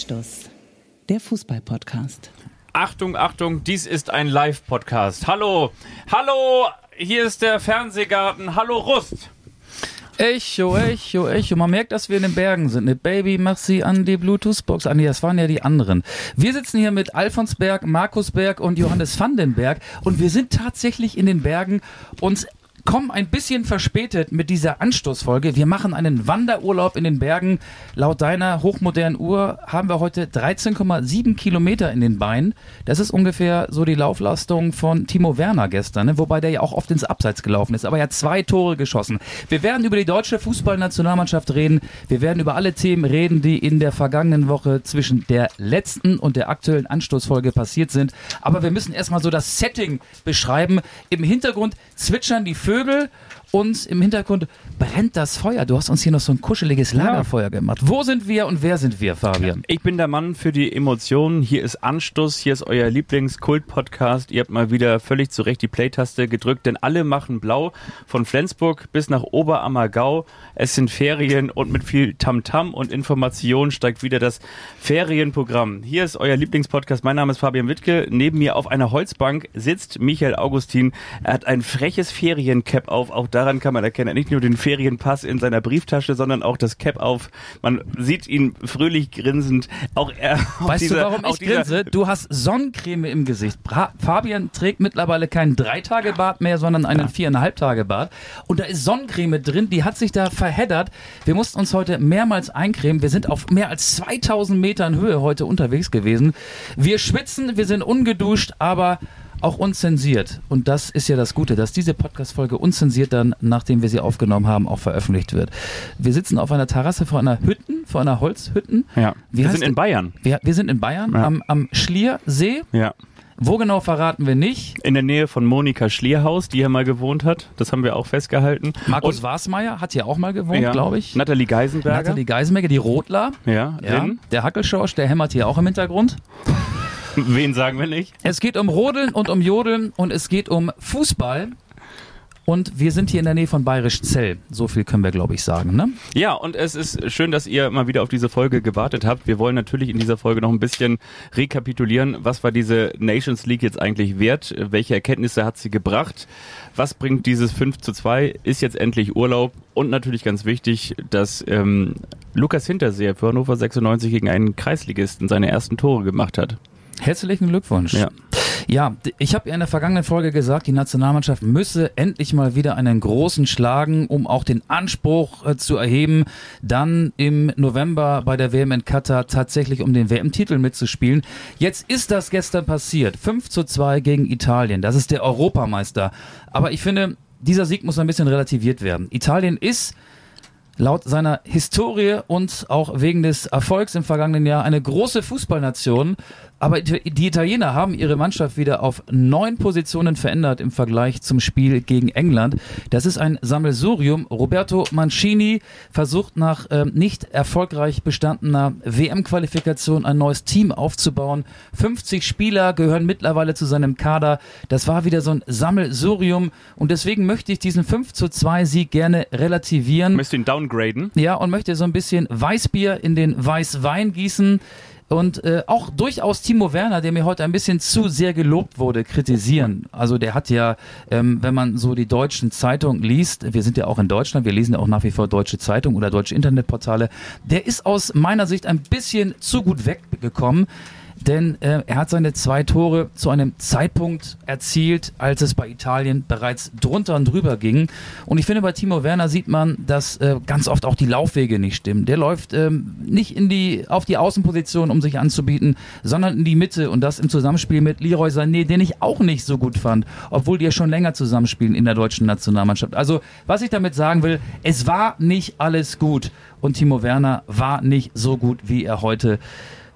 Anstoß, der Fußball-Podcast. Achtung, Achtung, dies ist ein Live-Podcast. Hallo, hallo, hier ist der Fernsehgarten. Hallo Rust. Echo, Echo, Echo. Man merkt, dass wir in den Bergen sind. Mit Baby, mach sie an die Bluetooth-Box. Ah, nee, das waren ja die anderen. Wir sitzen hier mit Alfons Berg, Markus Berg und Johannes Vandenberg. Und wir sind tatsächlich in den Bergen uns kommen ein bisschen verspätet mit dieser Anstoßfolge. Wir machen einen Wanderurlaub in den Bergen. Laut deiner hochmodernen Uhr haben wir heute 13,7 Kilometer in den Beinen. Das ist ungefähr so die Lauflastung von Timo Werner gestern, ne? wobei der ja auch oft ins Abseits gelaufen ist, aber er hat zwei Tore geschossen. Wir werden über die deutsche Fußballnationalmannschaft reden. Wir werden über alle Themen reden, die in der vergangenen Woche zwischen der letzten und der aktuellen Anstoßfolge passiert sind. Aber wir müssen erstmal so das Setting beschreiben. Im Hintergrund zwitschern die Vögel Vögel und im Hintergrund brennt das Feuer. Du hast uns hier noch so ein kuscheliges Lagerfeuer gemacht. Wo sind wir und wer sind wir, Fabian? Ich bin der Mann für die Emotionen. Hier ist Anstoß, hier ist euer Lieblingskult-Podcast. Ihr habt mal wieder völlig zu Recht die Play-Taste gedrückt, denn alle machen blau. Von Flensburg bis nach Oberammergau. Es sind Ferien und mit viel Tamtam -Tam und Information steigt wieder das Ferienprogramm. Hier ist euer Lieblingspodcast. Mein Name ist Fabian Wittke. Neben mir auf einer Holzbank sitzt Michael Augustin. Er hat ein freches Feriencap auf. Auch daran kann man erkennen, er nicht nur den Ferienpass in seiner Brieftasche, sondern auch das Cap auf. Man sieht ihn fröhlich grinsend. Auch er. Weißt dieser, du, warum ich grinse? Du hast Sonnencreme im Gesicht. Bra Fabian trägt mittlerweile keinen Drei-Tage-Bart mehr, sondern einen ja. Viereinhalb-Tage-Bart. Und da ist Sonnencreme drin, die hat sich da verheddert. Wir mussten uns heute mehrmals eincremen. Wir sind auf mehr als 2000 Metern Höhe heute unterwegs gewesen. Wir schwitzen, wir sind ungeduscht, aber auch unzensiert. Und das ist ja das Gute, dass diese Podcast-Folge unzensiert dann, nachdem wir sie aufgenommen haben, auch veröffentlicht wird. Wir sitzen auf einer Terrasse vor einer Hütten, vor einer Holzhütten. Ja. Wie wir sind in Bayern. Wir, wir sind in Bayern, ja. am, am Schliersee. Ja. Wo genau verraten wir nicht? In der Nähe von Monika Schlierhaus, die hier mal gewohnt hat. Das haben wir auch festgehalten. Markus Wasmeier hat hier auch mal gewohnt, ja. glaube ich. Nathalie Geisenberger. Nathalie Geisenberger, die Rotler. Ja, ja. Der Hackelschorsch, der hämmert hier auch im Hintergrund. Wen sagen wir nicht? Es geht um Rodeln und um Jodeln und es geht um Fußball. Und wir sind hier in der Nähe von Bayerisch Zell. So viel können wir, glaube ich, sagen. Ne? Ja, und es ist schön, dass ihr mal wieder auf diese Folge gewartet habt. Wir wollen natürlich in dieser Folge noch ein bisschen rekapitulieren. Was war diese Nations League jetzt eigentlich wert? Welche Erkenntnisse hat sie gebracht? Was bringt dieses 5 zu 2? Ist jetzt endlich Urlaub? Und natürlich ganz wichtig, dass ähm, Lukas Hinterseher für Hannover 96 gegen einen Kreisligisten seine ersten Tore gemacht hat. Herzlichen Glückwunsch. Ja. Ja, ich habe ja in der vergangenen Folge gesagt, die Nationalmannschaft müsse endlich mal wieder einen großen schlagen, um auch den Anspruch äh, zu erheben, dann im November bei der WM in Katar tatsächlich um den WM-Titel mitzuspielen. Jetzt ist das gestern passiert. 5 zu 2 gegen Italien. Das ist der Europameister. Aber ich finde, dieser Sieg muss ein bisschen relativiert werden. Italien ist laut seiner Historie und auch wegen des Erfolgs im vergangenen Jahr eine große Fußballnation. Aber die Italiener haben ihre Mannschaft wieder auf neun Positionen verändert im Vergleich zum Spiel gegen England. Das ist ein Sammelsurium. Roberto Mancini versucht nach ähm, nicht erfolgreich bestandener WM-Qualifikation ein neues Team aufzubauen. 50 Spieler gehören mittlerweile zu seinem Kader. Das war wieder so ein Sammelsurium und deswegen möchte ich diesen 5 zu 2 Sieg gerne relativieren. Möchtest du ihn downgraden? Ja, und möchte so ein bisschen Weißbier in den Weißwein gießen und äh, auch durchaus Timo Werner, der mir heute ein bisschen zu sehr gelobt wurde, kritisieren. Also der hat ja, ähm, wenn man so die deutschen Zeitungen liest, wir sind ja auch in Deutschland, wir lesen ja auch nach wie vor deutsche Zeitungen oder deutsche Internetportale, der ist aus meiner Sicht ein bisschen zu gut weggekommen denn äh, er hat seine zwei Tore zu einem Zeitpunkt erzielt, als es bei Italien bereits drunter und drüber ging. Und ich finde, bei Timo Werner sieht man, dass äh, ganz oft auch die Laufwege nicht stimmen. Der läuft ähm, nicht in die, auf die Außenposition, um sich anzubieten, sondern in die Mitte und das im Zusammenspiel mit Leroy Sané, den ich auch nicht so gut fand, obwohl die ja schon länger zusammenspielen in der deutschen Nationalmannschaft. Also, was ich damit sagen will, es war nicht alles gut und Timo Werner war nicht so gut, wie er heute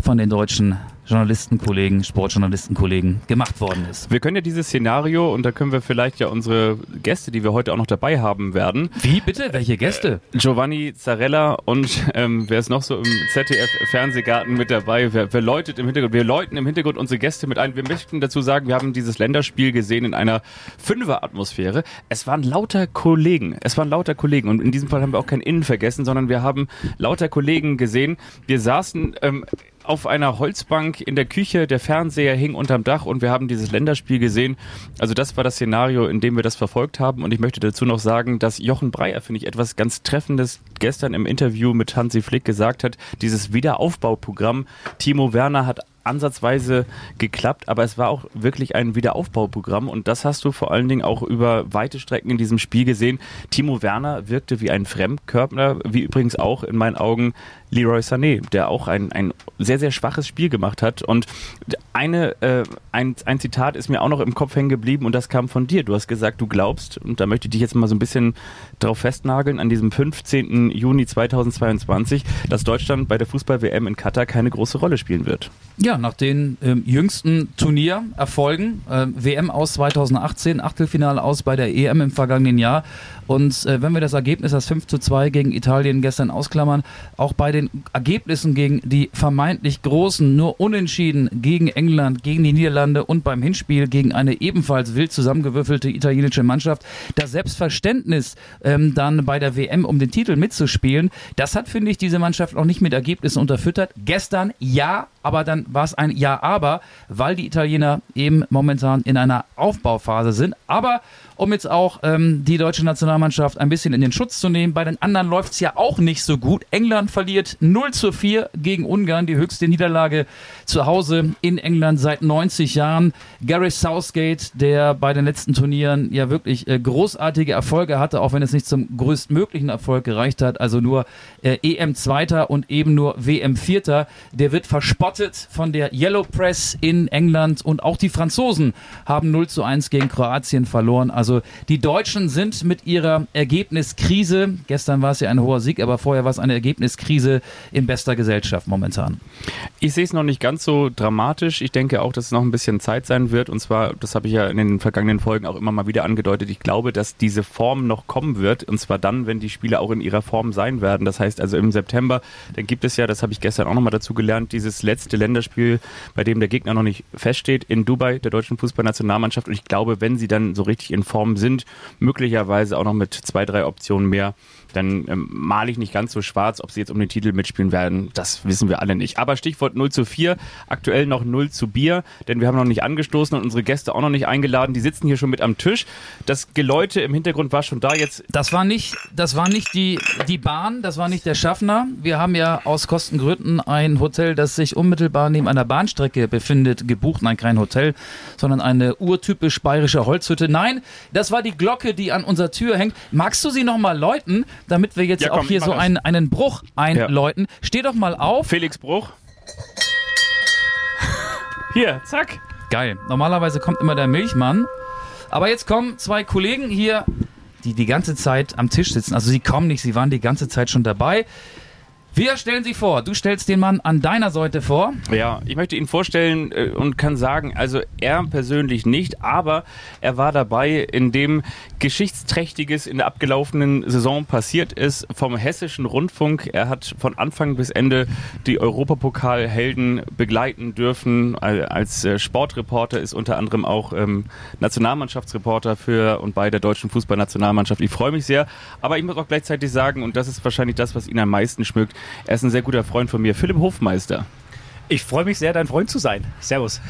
von den deutschen Journalistenkollegen, Sportjournalistenkollegen gemacht worden ist. Wir können ja dieses Szenario und da können wir vielleicht ja unsere Gäste, die wir heute auch noch dabei haben werden. Wie bitte? Welche Gäste? Äh, Giovanni Zarella und ähm, wer ist noch so im ZDF-Fernsehgarten mit dabei? Wer, wer läutet im Hintergrund? Wir läuten im Hintergrund unsere Gäste mit ein. Wir möchten dazu sagen, wir haben dieses Länderspiel gesehen in einer Fünfer-Atmosphäre. Es waren lauter Kollegen. Es waren lauter Kollegen und in diesem Fall haben wir auch kein Innen vergessen, sondern wir haben lauter Kollegen gesehen. Wir saßen ähm, auf einer Holzbank in der Küche, der Fernseher hing unterm Dach und wir haben dieses Länderspiel gesehen. Also das war das Szenario, in dem wir das verfolgt haben und ich möchte dazu noch sagen, dass Jochen Breyer, finde ich, etwas ganz Treffendes gestern im Interview mit Hansi Flick gesagt hat, dieses Wiederaufbauprogramm. Timo Werner hat ansatzweise geklappt, aber es war auch wirklich ein Wiederaufbauprogramm und das hast du vor allen Dingen auch über weite Strecken in diesem Spiel gesehen. Timo Werner wirkte wie ein Fremdkörper, wie übrigens auch in meinen Augen Leroy Sané, der auch ein, ein sehr, sehr schwaches Spiel gemacht hat. Und eine, äh, ein, ein Zitat ist mir auch noch im Kopf hängen geblieben und das kam von dir. Du hast gesagt, du glaubst, und da möchte ich dich jetzt mal so ein bisschen drauf festnageln, an diesem 15. Juni 2022, dass Deutschland bei der Fußball-WM in Katar keine große Rolle spielen wird. Ja, nach den ähm, jüngsten Turniererfolgen, äh, WM aus 2018, Achtelfinale aus bei der EM im vergangenen Jahr. Und äh, wenn wir das Ergebnis, das 5 zu 2 gegen Italien gestern ausklammern, auch bei den Ergebnissen gegen die vermeintlich großen, nur unentschieden gegen England, gegen die Niederlande und beim Hinspiel gegen eine ebenfalls wild zusammengewürfelte italienische Mannschaft, das Selbstverständnis ähm, dann bei der WM um den Titel mitzuspielen, das hat, finde ich, diese Mannschaft auch nicht mit Ergebnissen unterfüttert. Gestern ja, aber dann war es ein Ja, aber, weil die Italiener eben momentan in einer Aufbauphase sind. Aber um jetzt auch ähm, die deutsche Nationalmannschaft ein bisschen in den Schutz zu nehmen. Bei den anderen läuft es ja auch nicht so gut. England verliert 0 zu 4 gegen Ungarn, die höchste Niederlage zu Hause in England seit 90 Jahren. Gareth Southgate, der bei den letzten Turnieren ja wirklich äh, großartige Erfolge hatte, auch wenn es nicht zum größtmöglichen Erfolg gereicht hat, also nur äh, EM Zweiter und eben nur WM Vierter, der wird verspottet von der Yellow Press in England und auch die Franzosen haben 0 zu 1 gegen Kroatien verloren. Also die Deutschen sind mit ihrer Ergebniskrise, gestern war es ja ein hoher Sieg, aber vorher war es eine Ergebniskrise in bester Gesellschaft momentan. Ich sehe es noch nicht ganz so dramatisch. Ich denke auch, dass es noch ein bisschen Zeit sein wird. Und zwar, das habe ich ja in den vergangenen Folgen auch immer mal wieder angedeutet, ich glaube, dass diese Form noch kommen wird. Und zwar dann, wenn die Spieler auch in ihrer Form sein werden. Das heißt also im September, dann gibt es ja, das habe ich gestern auch nochmal dazu gelernt, dieses letzte Länderspiel, bei dem der Gegner noch nicht feststeht, in Dubai, der deutschen Fußballnationalmannschaft. Und ich glaube, wenn sie dann so richtig in Form sind, möglicherweise auch noch mit zwei, drei Optionen mehr dann ähm, male ich nicht ganz so schwarz, ob sie jetzt um den Titel mitspielen werden, das wissen wir alle nicht. Aber Stichwort 0 zu 4, aktuell noch 0 zu Bier, denn wir haben noch nicht angestoßen und unsere Gäste auch noch nicht eingeladen. Die sitzen hier schon mit am Tisch. Das Geläute im Hintergrund war schon da jetzt. Das war nicht, das war nicht die, die Bahn, das war nicht der Schaffner. Wir haben ja aus Kostengründen ein Hotel, das sich unmittelbar neben einer Bahnstrecke befindet, gebucht. Nein, kein Hotel, sondern eine urtypisch bayerische Holzhütte. Nein, das war die Glocke, die an unserer Tür hängt. Magst du sie nochmal läuten? Damit wir jetzt ja, komm, auch hier so einen, einen Bruch einläuten. Ja. Steh doch mal auf. Felix Bruch. Hier, zack. Geil. Normalerweise kommt immer der Milchmann. Aber jetzt kommen zwei Kollegen hier, die die ganze Zeit am Tisch sitzen. Also sie kommen nicht, sie waren die ganze Zeit schon dabei. Wir stellen Sie vor. Du stellst den Mann an deiner Seite vor. Ja, ich möchte ihn vorstellen äh, und kann sagen, also er persönlich nicht, aber er war dabei, in dem Geschichtsträchtiges in der abgelaufenen Saison passiert ist vom Hessischen Rundfunk. Er hat von Anfang bis Ende die Europapokalhelden begleiten dürfen. Als äh, Sportreporter ist unter anderem auch ähm, Nationalmannschaftsreporter für und bei der deutschen Fußballnationalmannschaft. Ich freue mich sehr, aber ich muss auch gleichzeitig sagen, und das ist wahrscheinlich das, was ihn am meisten schmückt, er ist ein sehr guter Freund von mir, Philipp Hofmeister. Ich freue mich sehr, dein Freund zu sein. Servus.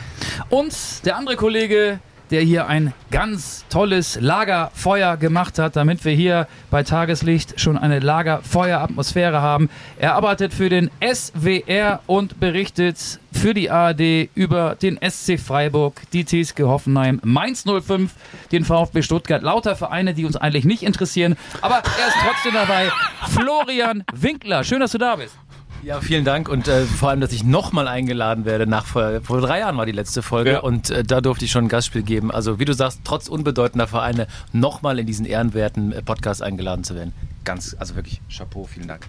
Und der andere Kollege, der hier ein ganz tolles Lagerfeuer gemacht hat, damit wir hier bei Tageslicht schon eine Lagerfeueratmosphäre haben. Er arbeitet für den SWR und berichtet für die ARD über den SC Freiburg, die TSG Hoffenheim, Mainz 05, den VfB Stuttgart. Lauter Vereine, die uns eigentlich nicht interessieren. Aber er ist trotzdem dabei. Florian Winkler, schön, dass du da bist. Ja, vielen Dank und äh, vor allem, dass ich nochmal eingeladen werde. Nach vor, vor, drei Jahren war die letzte Folge ja. und äh, da durfte ich schon ein Gastspiel geben. Also wie du sagst, trotz unbedeutender Vereine nochmal in diesen ehrenwerten äh, Podcast eingeladen zu werden. Ganz, also wirklich Chapeau, vielen Dank.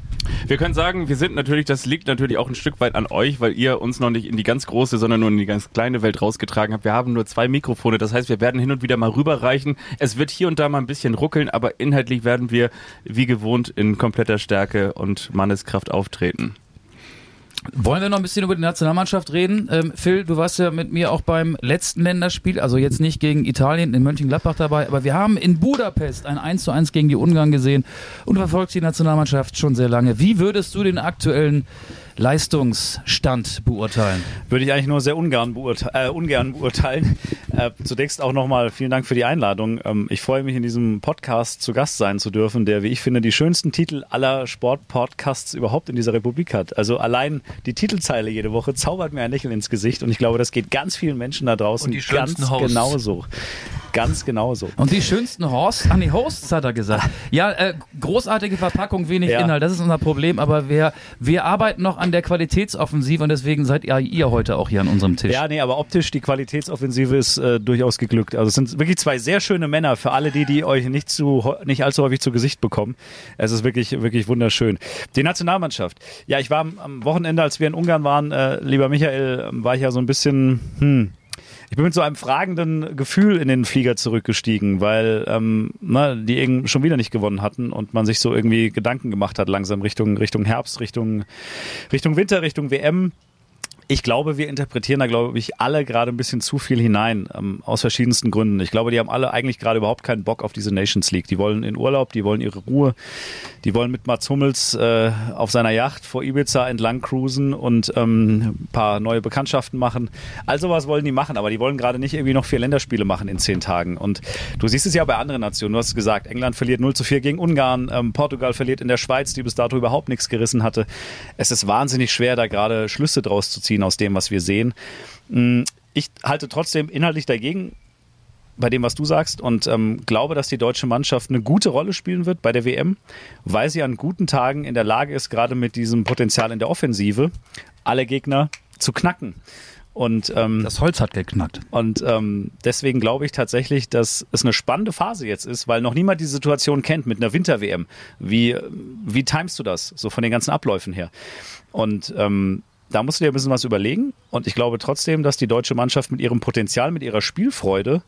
Wir können sagen, wir sind natürlich, das liegt natürlich auch ein Stück weit an euch, weil ihr uns noch nicht in die ganz große, sondern nur in die ganz kleine Welt rausgetragen habt. Wir haben nur zwei Mikrofone, das heißt, wir werden hin und wieder mal rüberreichen. Es wird hier und da mal ein bisschen ruckeln, aber inhaltlich werden wir wie gewohnt in kompletter Stärke und Manneskraft auftreten. Wollen wir noch ein bisschen über die Nationalmannschaft reden? Ähm, Phil, du warst ja mit mir auch beim letzten Länderspiel, also jetzt nicht gegen Italien in Mönchengladbach dabei, aber wir haben in Budapest ein 1 zu 1 gegen die Ungarn gesehen und verfolgst die Nationalmannschaft schon sehr lange. Wie würdest du den aktuellen Leistungsstand beurteilen? Würde ich eigentlich nur sehr ungern, beurte äh, ungern beurteilen. Äh, zunächst auch nochmal vielen Dank für die Einladung. Ähm, ich freue mich, in diesem Podcast zu Gast sein zu dürfen, der, wie ich finde, die schönsten Titel aller Sportpodcasts überhaupt in dieser Republik hat. Also allein die Titelzeile jede Woche zaubert mir ein Lächeln ins Gesicht und ich glaube, das geht ganz vielen Menschen da draußen ganz Hosts. genauso. Ganz genauso. Und die schönsten Hosts, an die Hosts hat er gesagt. Ja, äh, großartige Verpackung, wenig Ja. Inhalt, das ist unser Problem, aber wir, wir arbeiten noch an der Qualitätsoffensive und deswegen seid ihr, ihr heute auch hier an unserem Tisch. Ja, nee, aber optisch die Qualitätsoffensive ist äh, durchaus geglückt. Also es sind wirklich zwei sehr schöne Männer für alle die, die euch nicht zu nicht allzu häufig zu Gesicht bekommen. Es ist wirklich wirklich wunderschön. Die Nationalmannschaft. Ja, ich war am, Wochenende, als wir in Ungarn waren, äh, lieber Michael, war ich ja so ein bisschen hm, ich bin mit so einem fragenden Gefühl in den Flieger zurückgestiegen, weil ähm, na, die eben schon wieder nicht gewonnen hatten und man sich so irgendwie Gedanken gemacht hat langsam Richtung Richtung Herbst, Richtung Richtung Winter, Richtung WM. Ich glaube, wir interpretieren da, glaube ich, alle gerade ein bisschen zu viel hinein, ähm, aus verschiedensten Gründen. Ich glaube, die haben alle eigentlich gerade überhaupt keinen Bock auf diese Nations League. Die wollen in Urlaub, die wollen ihre Ruhe, die wollen mit Mats Hummels äh, auf seiner Yacht vor Ibiza entlang cruisen und ähm, ein paar neue Bekanntschaften machen. Also was wollen die machen, aber die wollen gerade nicht irgendwie noch vier Länderspiele machen in zehn Tagen. Und du siehst es ja bei anderen Nationen. Du hast es gesagt, England verliert 0 zu 4 gegen Ungarn, ähm, Portugal verliert in der Schweiz, die bis dato überhaupt nichts gerissen hatte. Es ist wahnsinnig schwer, da gerade Schlüsse draus zu ziehen aus dem, was wir sehen. Mm, Ich halte trotzdem inhaltlich dagegen, bei dem, was du sagst, und ähm, glaube, dass die deutsche Mannschaft eine gute Rolle spielen wird bei der WM, weil sie an guten Tagen in der Lage ist, gerade mit diesem Potenzial in der Offensive, alle Gegner zu knacken. Und, ähm, Das Holz hat geknackt. und ähm, deswegen glaube ich tatsächlich, dass es eine spannende Phase jetzt ist, weil noch niemand die Situation kennt mit einer Winter-WM. Wie, wie timest du das, so von den ganzen Abläufen her? Und ähm, da musst du dir ein bisschen was überlegen. Und ich glaube trotzdem, dass die deutsche Mannschaft mit ihrem Potenzial, mit ihrer Spielfreude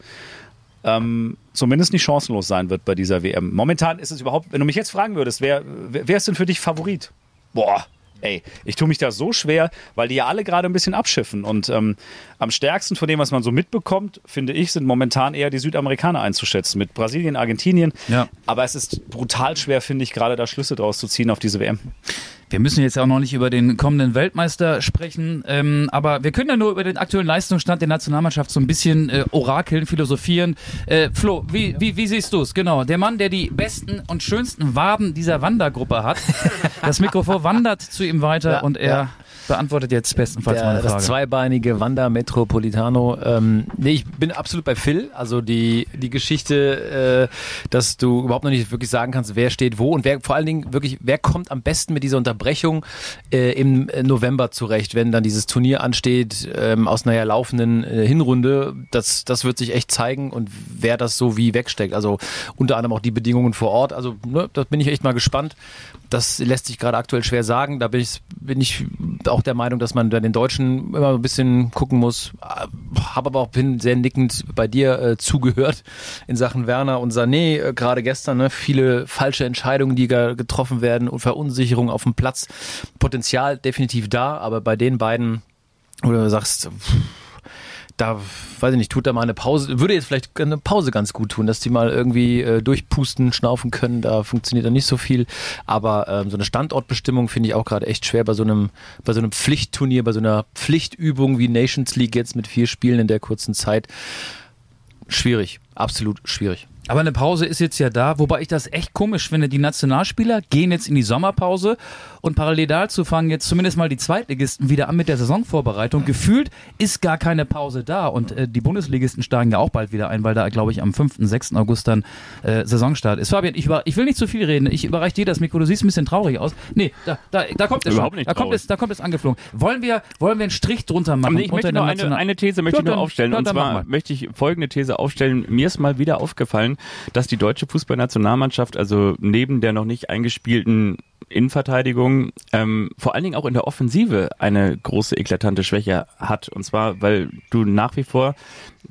ähm, zumindest nicht chancenlos sein wird bei dieser WM. Momentan ist es überhaupt, wenn du mich jetzt fragen würdest, wer, wer ist denn für dich Favorit? Boah, ey, ich tue mich da so schwer, weil die ja alle gerade ein bisschen abschiffen. Und ähm, am stärksten von dem, was man so mitbekommt, finde ich, sind momentan eher die Südamerikaner einzuschätzen. Mit Brasilien, Argentinien. Ja. Aber es ist brutal schwer, finde ich, gerade da Schlüsse draus zu ziehen auf diese WM. Wir müssen jetzt ja auch noch nicht über den kommenden Weltmeister sprechen, ähm, aber wir können ja nur über den aktuellen Leistungsstand der Nationalmannschaft so ein bisschen äh, orakeln, philosophieren. Äh, Flo, wie, wie, wie siehst du es? Genau, der Mann, der die besten und schönsten Waden dieser Wandergruppe hat. Das Mikrofon wandert zu ihm weiter Ja, und er ja. Beantwortet jetzt bestenfalls Der, meine Frage. das zweibeinige Wander Metropolitano. Ähm, nee, ich bin absolut bei Phil. Also die, die Geschichte, äh, dass du überhaupt noch nicht wirklich sagen kannst, wer steht wo und wer vor allen Dingen wirklich, wer kommt am besten mit dieser Unterbrechung äh, im November zurecht, wenn dann dieses Turnier ansteht ähm, aus einer ja laufenden äh, Hinrunde. Das, das wird sich echt zeigen und wer das so wie wegsteckt. Also unter anderem auch die Bedingungen vor Ort. Also ne, da bin ich echt mal gespannt. Das lässt sich gerade aktuell schwer sagen. Da bin ich, bin ich auch der Meinung, dass man da den Deutschen immer ein bisschen gucken muss. Habe aber auch bin sehr nickend bei dir äh, zugehört in Sachen Werner und Sané. Äh, gerade gestern ne, viele falsche Entscheidungen, die ga- getroffen werden und Verunsicherung auf dem Platz. Potenzial definitiv da, aber bei den beiden, wo du sagst, pff, da, weiß ich nicht, tut da mal eine Pause, würde jetzt vielleicht eine Pause ganz gut tun, dass die mal irgendwie äh, durchpusten, schnaufen können, da funktioniert dann nicht so viel. Aber ähm, so eine Standortbestimmung finde ich auch gerade echt schwer bei so einem, bei so einem Pflichtturnier, bei so einer Pflichtübung wie Nations League jetzt mit vier Spielen in der kurzen Zeit. Schwierig, absolut schwierig. Aber eine Pause ist jetzt ja da, wobei ich das echt komisch finde. Die Nationalspieler gehen jetzt in die Sommerpause und parallel dazu fangen jetzt zumindest mal die Zweitligisten wieder an mit der Saisonvorbereitung. Gefühlt ist gar keine Pause da und äh, die Bundesligisten steigen ja auch bald wieder ein, weil da, glaube ich, am 5., 6. August dann äh, Saisonstart ist. Fabian, ich, über, ich will nicht zu viel reden. Ich überreiche dir das Mikro. Du siehst ein bisschen traurig aus. Nee, da, da, da kommt es Überhaupt schon. nicht da kommt es, da kommt es angeflogen. Wollen wir, wollen wir einen Strich drunter machen? Nee, ich möchte nur eine, eine These möchte Ja, ich nur dann- aufstellen. und dann mach zwar möchte ich folgende These aufstellen. Mir ist mal wieder aufgefallen, dass die deutsche Fußballnationalmannschaft, also neben der noch nicht eingespielten Innenverteidigung, ähm, vor allen Dingen auch in der Offensive eine große eklatante Schwäche hat. Und zwar, weil du nach wie vor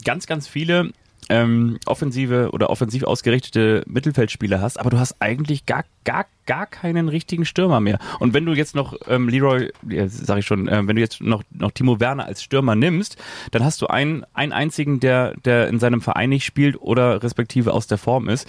ganz, ganz viele ähm, offensive oder offensiv ausgerichtete Mittelfeldspieler hast, aber du hast eigentlich gar, gar, gar keinen richtigen Stürmer mehr. Und wenn du jetzt noch ähm, Leroy, ja, sag ich schon, äh, wenn du jetzt noch, noch Timo Werner als Stürmer nimmst, dann hast du einen, einen einzigen, der, der in seinem Verein nicht spielt oder respektive aus der Form ist.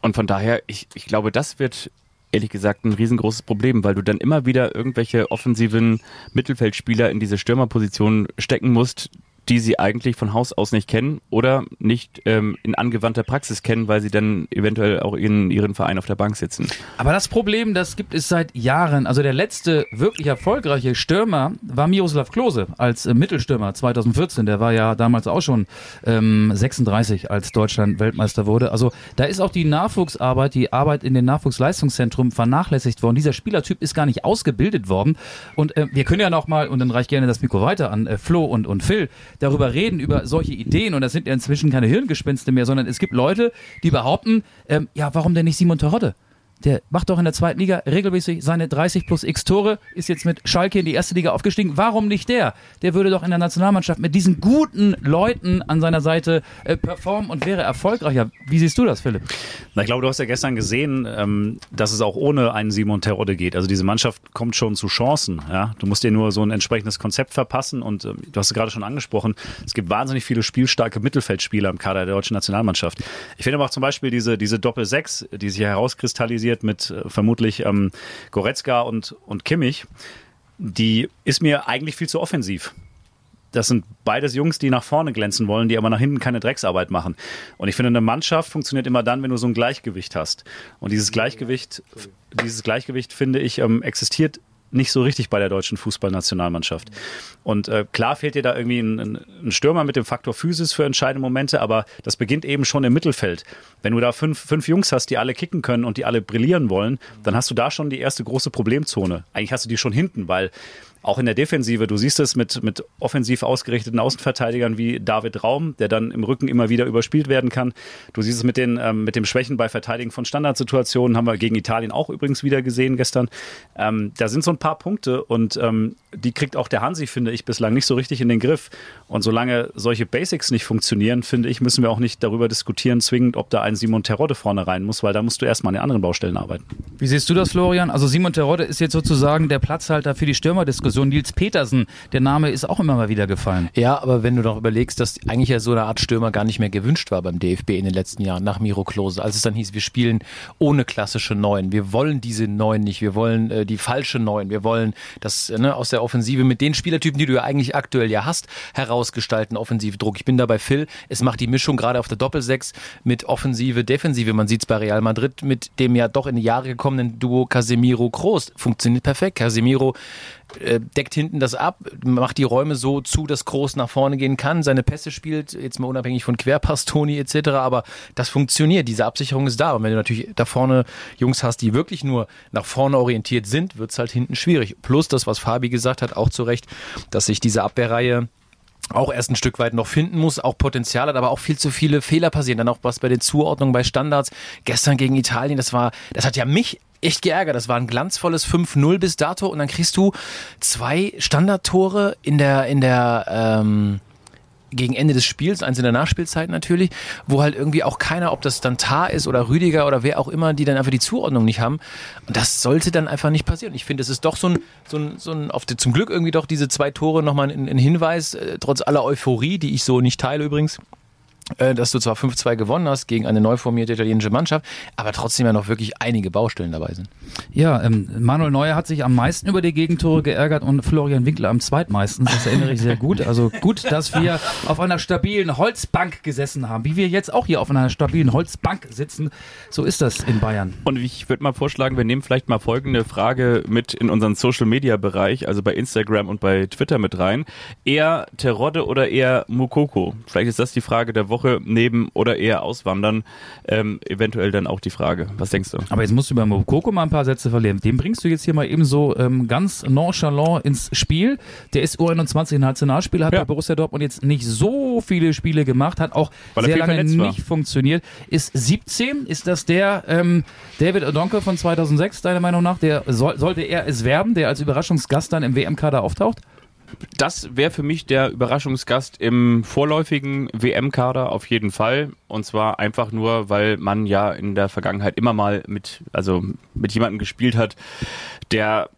Und von daher, ich, ich glaube, das wird ehrlich gesagt ein riesengroßes Problem, weil du dann immer wieder irgendwelche offensiven Mittelfeldspieler in diese Stürmerposition stecken musst, die sie eigentlich von Haus aus nicht kennen oder nicht ähm, in angewandter Praxis kennen, weil sie dann eventuell auch in ihren Verein auf der Bank sitzen. Aber das Problem, das gibt es seit Jahren. Also der letzte wirklich erfolgreiche Stürmer war Miroslav Klose als äh, Mittelstürmer 2014. Der war ja damals auch schon ähm, 36, als Deutschland Weltmeister wurde. Also da ist auch die Nachwuchsarbeit, die Arbeit in den Nachwuchsleistungszentren vernachlässigt worden. Dieser Spielertyp ist gar nicht ausgebildet worden. Und äh, wir können ja noch mal, und dann reicht gerne das Mikro weiter an äh, Flo und, und Phil, darüber reden, über solche Ideen. Und das sind ja inzwischen keine Hirngespinste mehr, sondern es gibt Leute, die behaupten, ähm, ja, warum denn nicht Simon Terodde? Der macht doch in der zweiten Liga regelmäßig seine 30 plus x Tore, ist jetzt mit Schalke in die erste Liga aufgestiegen. Warum nicht der? Der würde doch in der Nationalmannschaft mit diesen guten Leuten an seiner Seite äh, performen und wäre erfolgreicher. Wie siehst du das, Philipp? Na, ich glaube, du hast ja gestern gesehen, ähm, dass es auch ohne einen Simon Terodde geht. Also diese Mannschaft kommt schon zu Chancen. Ja? Du musst dir nur so ein entsprechendes Konzept verpassen und ähm, du hast es gerade schon angesprochen, es gibt wahnsinnig viele spielstarke Mittelfeldspieler im Kader der deutschen Nationalmannschaft. Ich finde aber auch zum Beispiel diese, diese Doppel-6, die sich herauskristallisiert mit äh, vermutlich ähm, Goretzka und, und Kimmich, die ist mir eigentlich viel zu offensiv. Das sind beides Jungs, die nach vorne glänzen wollen, die aber nach hinten keine Drecksarbeit machen. Und ich finde, eine Mannschaft funktioniert immer dann, wenn du so ein Gleichgewicht hast. Und dieses Gleichgewicht, dieses Gleichgewicht, finde ich, ähm, existiert nicht so richtig bei der deutschen Fußballnationalmannschaft. Und äh, klar fehlt dir da irgendwie ein, ein, Stürmer mit dem Faktor Physis für entscheidende Momente, aber das beginnt eben schon im Mittelfeld. Wenn du da fünf, fünf Jungs hast, die alle kicken können und die alle brillieren wollen, dann hast du da schon die erste große Problemzone. Eigentlich hast du die schon hinten, weil auch in der Defensive, du siehst es mit, mit offensiv ausgerichteten Außenverteidigern wie David Raum, der dann im Rücken immer wieder überspielt werden kann. Du siehst es mit den ähm, mit dem Schwächen bei Verteidigen von Standardsituationen, haben wir gegen Italien auch übrigens wieder gesehen gestern. Ähm, da sind so ein paar Punkte und ähm, die kriegt auch der Hansi, finde ich, bislang nicht so richtig in den Griff. Und solange solche Basics nicht funktionieren, finde ich, müssen wir auch nicht darüber diskutieren, zwingend, ob da ein Simon Terodde vorne rein muss, weil da musst du erstmal an den anderen Baustellen arbeiten. Wie siehst du das, Florian? Also Simon Terodde ist jetzt sozusagen der Platzhalter für die Stürmerdiskussion. Nils Petersen, der Name ist auch immer mal wieder gefallen. Ja, aber wenn du doch überlegst, dass eigentlich ja so eine Art Stürmer gar nicht mehr gewünscht war beim DFB in den letzten Jahren, nach Miro Klose, als es dann hieß, wir spielen ohne klassische Neuen. Wir wollen diese Neuen nicht. Wir wollen äh, die falsche Neuen. Wir wollen das ne, aus der Offensive mit den Spielertypen, die du ja eigentlich aktuell ja hast, herausgestalten, Offensivdruck. Ich bin da bei Phil. Es macht die Mischung gerade auf der Doppelsechs mit Offensive, Defensive. Man sieht es bei Real Madrid mit dem ja doch in die Jahre gekommenen Duo Casemiro Kroos. Funktioniert perfekt. Casemiro äh, deckt hinten das ab, macht die Räume so zu, dass Groß nach vorne gehen kann, seine Pässe spielt, jetzt mal unabhängig von Querpass, Toni etc., aber das funktioniert, diese Absicherung ist da und wenn du natürlich da vorne Jungs hast, die wirklich nur nach vorne orientiert sind, wird es halt hinten schwierig. Plus das, was Fabi gesagt hat, auch zu Recht, dass sich diese Abwehrreihe auch erst ein Stück weit noch finden muss, auch Potenzial hat, aber auch viel zu viele Fehler passieren. Dann auch was bei den Zuordnungen bei Standards. Gestern gegen Italien, das war, das hat ja mich echt geärgert. Das war ein glanzvolles 5-0 bis dato und dann kriegst du zwei Standardtore in der, in der, ähm, gegen Ende des Spiels, eins in der Nachspielzeit natürlich, wo halt irgendwie auch keiner, ob das dann Tar ist oder Rüdiger oder wer auch immer, die dann einfach die Zuordnung nicht haben. Und das sollte dann einfach nicht passieren. Ich finde, es ist doch so ein, so ein, so ein auf die, zum Glück irgendwie doch diese zwei Tore nochmal ein, ein Hinweis, äh, trotz aller Euphorie, die ich so nicht teile übrigens dass du zwar 5-2 gewonnen hast gegen eine neu formierte italienische Mannschaft, aber trotzdem ja noch wirklich einige Baustellen dabei sind. Ja, ähm, Manuel Neuer hat sich am meisten über die Gegentore geärgert und Florian Winkler am zweitmeisten. Das erinnere ich sehr gut. Also gut, dass wir auf einer stabilen Holzbank gesessen haben, wie wir jetzt auch hier auf einer stabilen Holzbank sitzen. So ist das in Bayern. Und ich würde mal vorschlagen, wir nehmen vielleicht mal folgende Frage mit in unseren Social Media Bereich, also bei Instagram und bei Twitter mit rein. Eher Terodde oder eher Mukoko? Vielleicht ist das die Frage der Woche. Woche neben oder eher auswandern, ähm, eventuell dann auch die Frage. Was denkst du? Aber jetzt musst du über Mokoko mal ein paar Sätze verlieren. Den bringst du jetzt hier mal eben so ähm, ganz nonchalant ins Spiel. Der ist U21 Nationalspieler, hat ja. bei Borussia Dortmund jetzt nicht so viele Spiele gemacht, hat auch Weil sehr lange nicht funktioniert. Ist 17, ist das der ähm, David Odonke von 2006, deiner Meinung nach? Der soll, sollte er es werben, der als Überraschungsgast dann im WM-Kader auftaucht? Das wäre für mich der Überraschungsgast im vorläufigen WM-Kader auf jeden Fall. Und zwar einfach nur, weil man ja in der Vergangenheit immer mal mit, also mit jemandem gespielt hat, der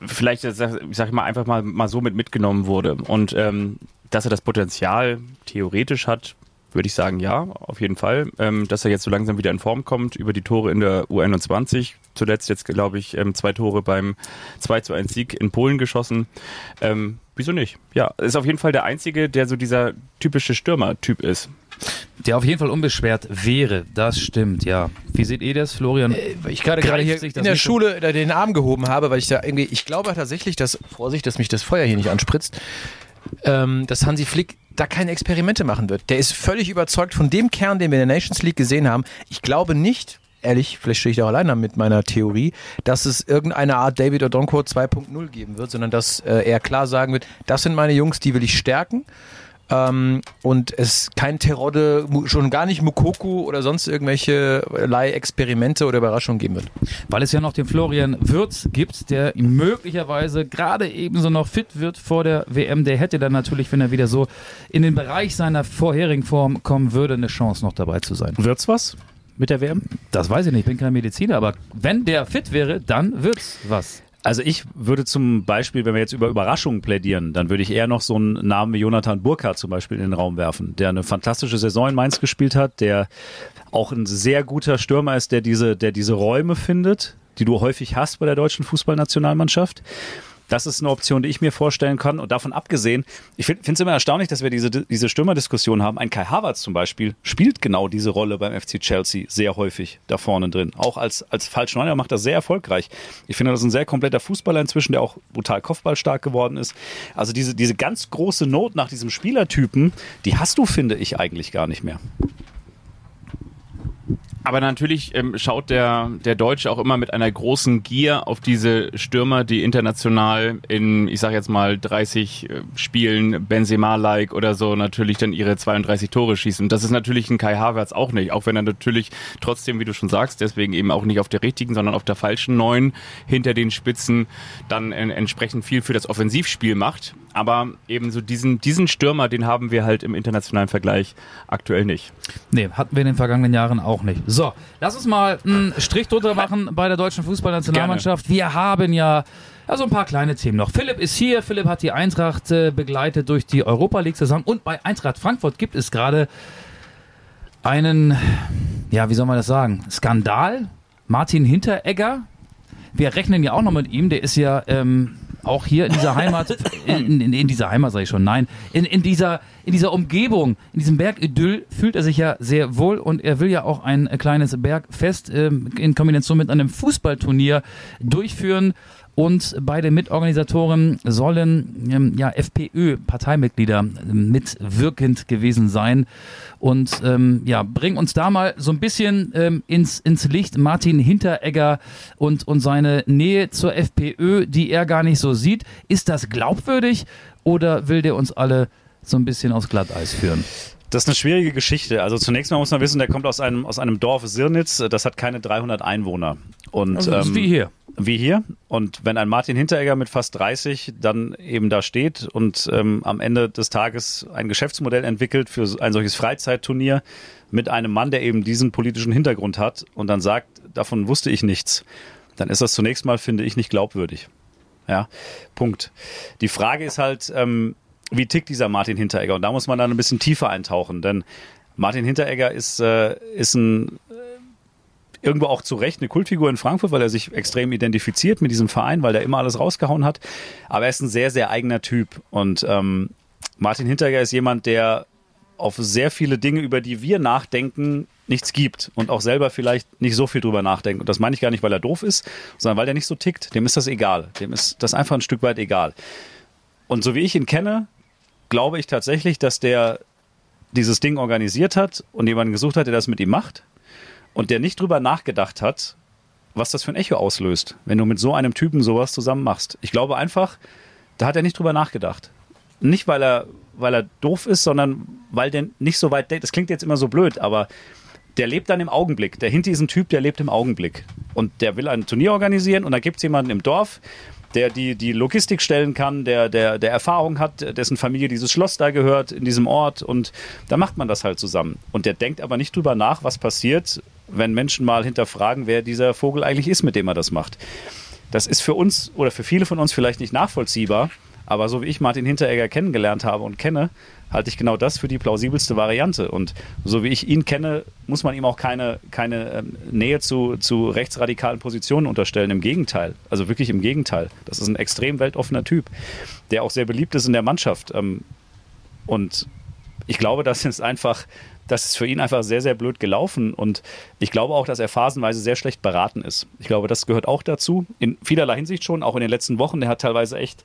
vielleicht, ich sag mal, einfach mal, mal so mit mitgenommen wurde. Und ähm, dass er das Potenzial theoretisch hat, würde ich sagen, ja, auf jeden Fall. Ähm, dass er jetzt so langsam wieder in Form kommt über die Tore in der U21. Zuletzt jetzt, glaube ich, ähm, zwei Tore beim 2 zu 1 Sieg in Polen geschossen. Ähm, wieso nicht? Ja, ist auf jeden Fall der Einzige, der so dieser typische Stürmer-Typ ist. Der auf jeden Fall unbeschwert wäre, das stimmt, ja. Wie seht ihr das, Florian? Äh, ich gerade gerade hier in der Schule so? den Arm gehoben habe, weil ich da irgendwie, ich glaube tatsächlich, dass, Vorsicht, dass mich das Feuer hier nicht anspritzt, ähm, dass Hansi Flick da keine Experimente machen wird. Der ist völlig überzeugt von dem Kern, den wir in der Nations League gesehen haben. Ich glaube nicht, ehrlich, vielleicht stehe ich da alleine mit meiner Theorie, dass es irgendeine Art David Odonko 2.0 geben wird, sondern dass äh, er klar sagen wird, das sind meine Jungs, die will ich stärken ähm, und es kein Terodde, schon gar nicht Mukoku oder sonst irgendwelche Leihexperimente oder Überraschungen geben wird. Weil es ja noch den Florian Würz gibt, der möglicherweise gerade ebenso noch fit wird vor der WM. Der hätte dann natürlich, wenn er wieder so in den Bereich seiner vorherigen Form kommen würde, eine Chance noch dabei zu sein. Wird's was? Mit der WM? Das weiß ich nicht, ich bin kein Mediziner, aber wenn der fit wäre, dann wird's was. Also ich würde zum Beispiel, wenn wir jetzt über Überraschungen plädieren, dann würde ich eher noch so einen Namen wie Jonathan Burkhardt zum Beispiel in den Raum werfen, der eine fantastische Saison in Mainz gespielt hat, der auch ein sehr guter Stürmer ist, der diese, der diese Räume findet, die du häufig hast bei der deutschen Fußballnationalmannschaft. Das ist eine Option, die ich mir vorstellen kann. Und davon abgesehen, ich finde es immer erstaunlich, dass wir diese, diese Stürmerdiskussion haben. Ein Kai Havertz zum Beispiel spielt genau diese Rolle beim FC Chelsea sehr häufig da vorne drin. Auch als, als Falschneuner macht das sehr erfolgreich. Ich finde, das ist ein sehr kompletter Fußballer inzwischen, der auch brutal kopfballstark geworden ist. Also diese, diese ganz große Not nach diesem Spielertypen, die hast du, finde ich, eigentlich gar nicht mehr. Aber natürlich ähm, schaut der, der Deutsche auch immer mit einer großen Gier auf diese Stürmer, die international in, ich sag jetzt mal, 30 äh, Spielen Benzema-like oder so natürlich dann ihre 32 Tore schießen. Das ist natürlich ein Kai Havertz auch nicht, auch wenn er natürlich trotzdem, wie du schon sagst, deswegen eben auch nicht auf der richtigen, sondern auf der falschen Neun hinter den Spitzen dann äh, entsprechend viel für das Offensivspiel macht. Aber eben so diesen, diesen Stürmer, den haben wir halt im internationalen Vergleich aktuell nicht. Nee, hatten wir in den vergangenen Jahren auch nicht. So, lass uns mal einen Strich drunter machen bei der deutschen Fußballnationalmannschaft. Wir haben ja also ein paar kleine Themen noch. Philipp ist hier. Philipp hat die Eintracht äh, begleitet durch die Europa League-Saison. Und bei Eintracht Frankfurt gibt es gerade einen, ja, wie soll man das sagen? Skandal. Martin Hinteregger. Wir rechnen ja auch noch mit ihm. Der ist ja ähm, auch hier in dieser Heimat, in, in, in dieser Heimat sage ich schon, nein, in, in, dieser, in dieser Umgebung, in diesem Bergidyll fühlt er sich ja sehr wohl und er will ja auch ein kleines Bergfest ähm, in Kombination mit einem Fußballturnier durchführen und beide Mitorganisatoren sollen ähm, ja FPÖ-Parteimitglieder mitwirkend gewesen sein. Und ähm, ja, bring uns da mal so ein bisschen ähm, ins, ins Licht Martin Hinteregger und, und seine Nähe zur FPÖ, die er gar nicht so sieht. Ist das glaubwürdig oder will der uns alle so ein bisschen aus Glatteis führen? Das ist eine schwierige Geschichte. Also zunächst mal muss man wissen, der kommt aus einem, aus einem Dorf Sirnitz, das hat keine 300 Einwohner. Und, also ähm, wie hier. Wie hier. Und wenn ein Martin Hinteregger mit fast 30 dann eben da steht und ähm, am Ende des Tages ein Geschäftsmodell entwickelt für ein solches Freizeitturnier mit einem Mann, der eben diesen politischen Hintergrund hat und dann sagt, davon wusste ich nichts, dann ist das zunächst mal, finde ich, nicht glaubwürdig. Ja, Punkt. Die Frage ist halt, ähm, wie tickt dieser Martin Hinteregger? Und da muss man dann ein bisschen tiefer eintauchen, denn Martin Hinteregger ist, äh, ist ein irgendwo auch zu Recht eine Kultfigur in Frankfurt, weil er sich extrem identifiziert mit diesem Verein, weil er immer alles rausgehauen hat. Aber er ist ein sehr, sehr eigener Typ. Und ähm, Martin Hinterger ist jemand, der auf sehr viele Dinge, über die wir nachdenken, nichts gibt und auch selber vielleicht nicht so viel drüber nachdenkt. Und das meine ich gar nicht, weil er doof ist, sondern weil er nicht so tickt. Dem ist das egal. Dem ist das einfach ein Stück weit egal. Und so wie ich ihn kenne, glaube ich tatsächlich, dass der dieses Ding organisiert hat und jemanden gesucht hat, der das mit ihm macht und der nicht drüber nachgedacht hat, was das für ein Echo auslöst, wenn du mit so einem Typen sowas zusammen machst. Ich glaube einfach, da hat er nicht drüber nachgedacht. Nicht, weil er, weil er doof ist, sondern weil der nicht so weit. Das klingt jetzt immer so blöd, aber der lebt dann im Augenblick. Der ist ein Typ, der lebt im Augenblick. Und der will ein Turnier organisieren und da gibt es jemanden im Dorf, der die, die Logistik stellen kann, der, der, der Erfahrung hat, dessen Familie dieses Schloss da gehört, in diesem Ort. Und da macht man das halt zusammen. Und der denkt aber nicht drüber nach, was passiert, wenn Menschen mal hinterfragen, wer dieser Vogel eigentlich ist, mit dem er das macht. Das ist für uns oder für viele von uns vielleicht nicht nachvollziehbar, Aber so wie ich Martin Hinteregger kennengelernt habe und kenne, halte ich genau das für die plausibelste Variante. Und so wie ich ihn kenne, muss man ihm auch keine, keine ähm, Nähe zu, zu rechtsradikalen Positionen unterstellen. Im Gegenteil. Also wirklich im Gegenteil. Das ist ein extrem weltoffener Typ, der auch sehr beliebt ist in der Mannschaft. Ähm, und ich glaube, das ist einfach, das ist für ihn einfach sehr, sehr blöd gelaufen. Und ich glaube auch, dass er phasenweise sehr schlecht beraten ist. Ich glaube, das gehört auch dazu. In vielerlei Hinsicht schon, auch in den letzten Wochen. Der hat teilweise echt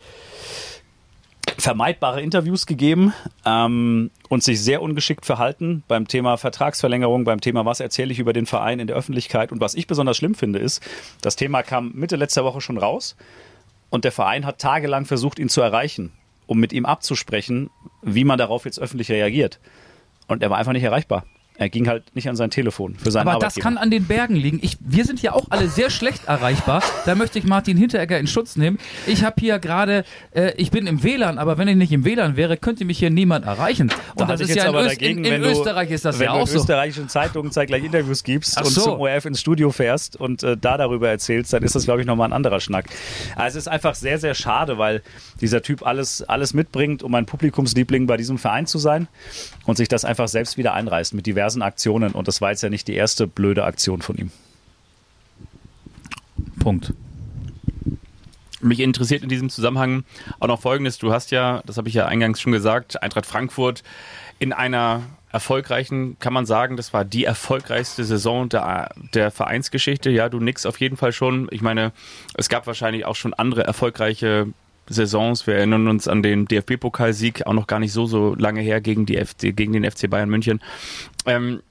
vermeidbare Interviews gegeben ähm, und sich sehr ungeschickt verhalten beim Thema Vertragsverlängerung, beim Thema, was erzähle ich über den Verein in der Öffentlichkeit. Und was ich besonders schlimm finde, ist, das Thema kam Mitte letzter Woche schon raus und der Verein hat tagelang versucht, ihn zu erreichen, um mit ihm abzusprechen, wie man darauf jetzt öffentlich reagiert. Und er war einfach nicht erreichbar. Er ging halt nicht an sein Telefon für seinen Aber das kann an den Bergen liegen. Ich, wir sind ja auch alle sehr schlecht erreichbar. Da möchte ich Martin Hinteregger in Schutz nehmen. Ich habe hier gerade, äh, ich bin im WLAN, aber wenn ich nicht im WLAN wäre, könnte mich hier niemand erreichen. Und Da das ist jetzt ja in, aber Öst, dagegen, in, in wenn du- Österreich ist das wenn ja du auch in so. österreichischen Zeitungen zeitgleich Interviews gibst Ach und so. zum ORF ins Studio fährst und äh, da darüber erzählst, dann ist das, glaube ich, nochmal ein anderer Schnack. Also es ist einfach sehr, sehr schade, weil dieser Typ alles, alles mitbringt, um ein Publikumsliebling bei diesem Verein zu sein und sich das einfach selbst wieder einreißt mit diversen Aktionen. Und das war jetzt ja nicht die erste blöde Aktion von ihm. Punkt. Mich interessiert in diesem Zusammenhang auch noch Folgendes. Du hast ja, das habe ich ja eingangs schon gesagt, Eintracht Frankfurt in einer erfolgreichen, kann man sagen, das war die erfolgreichste Saison der, der Vereinsgeschichte. Ja, du nix auf jeden Fall schon. Ich meine, es gab wahrscheinlich auch schon andere erfolgreiche Saisons. Wir erinnern uns an den DFB-Pokalsieg, auch noch gar nicht so, so lange her gegen, die FC, gegen den FC Bayern München. Ähm,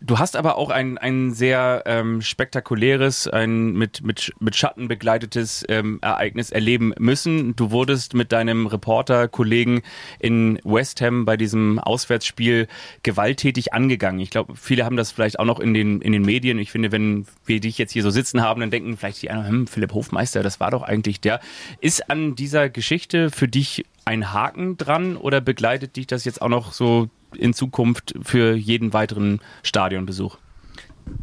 Du hast aber auch ein, ein sehr ähm, spektakuläres, ein mit, mit, mit Schatten begleitetes ähm, Ereignis erleben müssen. Du wurdest mit deinem Reporter-Kollegen in West Ham bei diesem Auswärtsspiel gewalttätig angegangen. Ich glaube, viele haben das vielleicht auch noch in den, in den Medien. Ich finde, wenn wir dich jetzt hier so sitzen haben, dann denken vielleicht die anderen, hm, Philipp Hofmeister, das war doch eigentlich der. Ist an dieser Geschichte für dich ein Haken dran oder begleitet dich das jetzt auch noch so in Zukunft für jeden weiteren Stadionbesuch?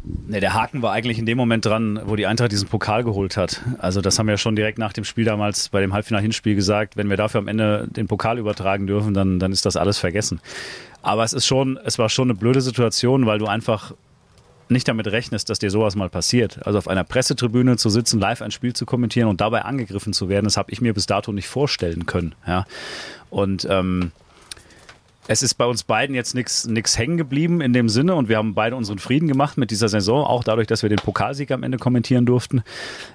Ne, der Haken war eigentlich in dem Moment dran, wo die Eintracht diesen Pokal geholt hat. Also das haben wir schon direkt nach dem Spiel damals bei dem Halbfinal-Hinspiel gesagt, wenn wir dafür am Ende den Pokal übertragen dürfen, dann, dann ist das alles vergessen. Aber es ist schon, es war schon eine blöde Situation, weil du einfach nicht damit rechnest, dass dir sowas mal passiert. Also auf einer Pressetribüne zu sitzen, live ein Spiel zu kommentieren und dabei angegriffen zu werden, das habe ich mir bis dato nicht vorstellen können. Ja. Und ähm, es ist bei uns beiden jetzt nichts hängen geblieben in dem Sinne und wir haben beide unseren Frieden gemacht mit dieser Saison, auch dadurch, dass wir den Pokalsieg am Ende kommentieren durften.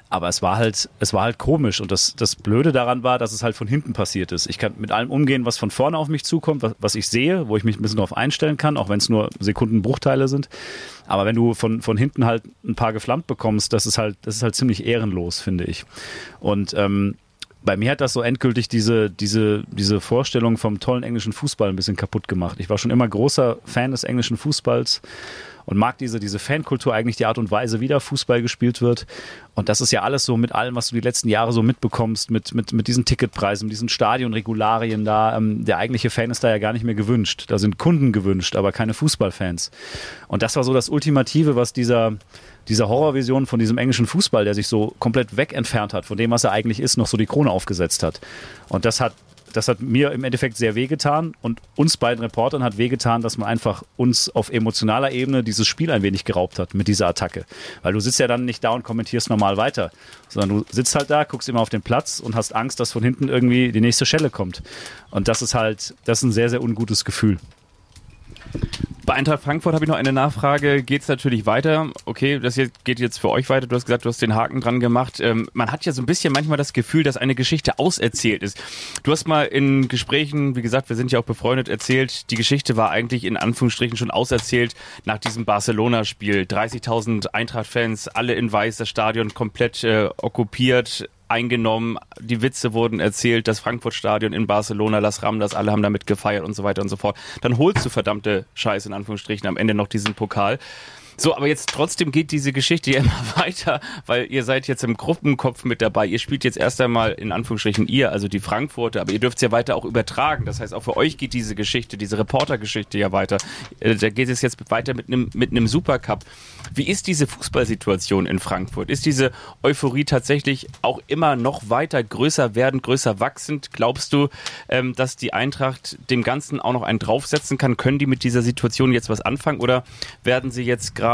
Aber es war halt, es war halt komisch und das, das Blöde daran war, dass es halt von hinten passiert ist. Ich kann mit allem umgehen, was von vorne auf mich zukommt, was, was ich sehe, wo ich mich ein bisschen darauf einstellen kann, auch wenn es nur Sekundenbruchteile sind. Aber wenn du von, von hinten halt ein paar geflammt bekommst, das ist halt, das ist halt ziemlich ehrenlos, finde ich. Und ähm, bei mir hat das so endgültig diese, diese, diese Vorstellung vom tollen englischen Fußball ein bisschen kaputt gemacht. Ich war schon immer großer Fan des englischen Fußballs und mag diese, diese Fankultur, eigentlich die Art und Weise, wie da Fußball gespielt wird. Und das ist ja alles so mit allem, was du die letzten Jahre so mitbekommst, mit, mit, mit diesen Ticketpreisen, mit diesen Stadionregularien da. Ähm, der eigentliche Fan ist da ja gar nicht mehr gewünscht. Da sind Kunden gewünscht, aber keine Fußballfans. Und das war so das Ultimative, was dieser, dieser Horrorvision von diesem englischen Fußball, der sich so komplett weg entfernt hat von dem, was er eigentlich ist, noch so die Krone aufgesetzt hat. Und das hat, das hat mir im Endeffekt sehr wehgetan und uns beiden Reportern hat wehgetan, dass man einfach uns auf emotionaler Ebene dieses Spiel ein wenig geraubt hat mit dieser Attacke. Weil du sitzt ja dann nicht da und kommentierst normal weiter, sondern du sitzt halt da, guckst immer auf den Platz und hast Angst, dass von hinten irgendwie die nächste Schelle kommt. Und das ist halt, das ist ein sehr, sehr ungutes Gefühl. Bei Eintracht Frankfurt habe ich noch eine Nachfrage. Geht es natürlich weiter? Okay, das hier geht jetzt für euch weiter. Du hast gesagt, du hast den Haken dran gemacht. Ähm, man hat ja so ein bisschen manchmal das Gefühl, dass eine Geschichte auserzählt ist. Du hast mal in Gesprächen, wie gesagt, wir sind ja auch befreundet, erzählt, die Geschichte war eigentlich in Anführungsstrichen schon auserzählt nach diesem Barcelona-Spiel. 30.000 Eintracht-Fans, alle in weiß, das Stadion komplett äh, okkupiert eingenommen, die Witze wurden erzählt, das Frankfurt-Stadion in Barcelona, Las Ramblas, alle haben damit gefeiert und so weiter und so fort. Dann holst du verdammte Scheiße in Anführungsstrichen am Ende noch diesen Pokal. So, aber jetzt trotzdem geht diese Geschichte ja immer weiter, weil ihr seid jetzt im Gruppenkopf mit dabei. Ihr spielt jetzt erst einmal in Anführungsstrichen ihr, also die Frankfurter, aber ihr dürft es ja weiter auch übertragen. Das heißt, auch für euch geht diese Geschichte, diese Reportergeschichte ja weiter. Äh, da geht es jetzt weiter mit einem mit einem Supercup. Wie ist diese Fußballsituation in Frankfurt? Ist diese Euphorie tatsächlich auch immer noch weiter größer werden, größer wachsend? Glaubst du, ähm, dass die Eintracht dem Ganzen auch noch einen draufsetzen kann? Können die mit dieser Situation jetzt was anfangen oder werden sie jetzt gerade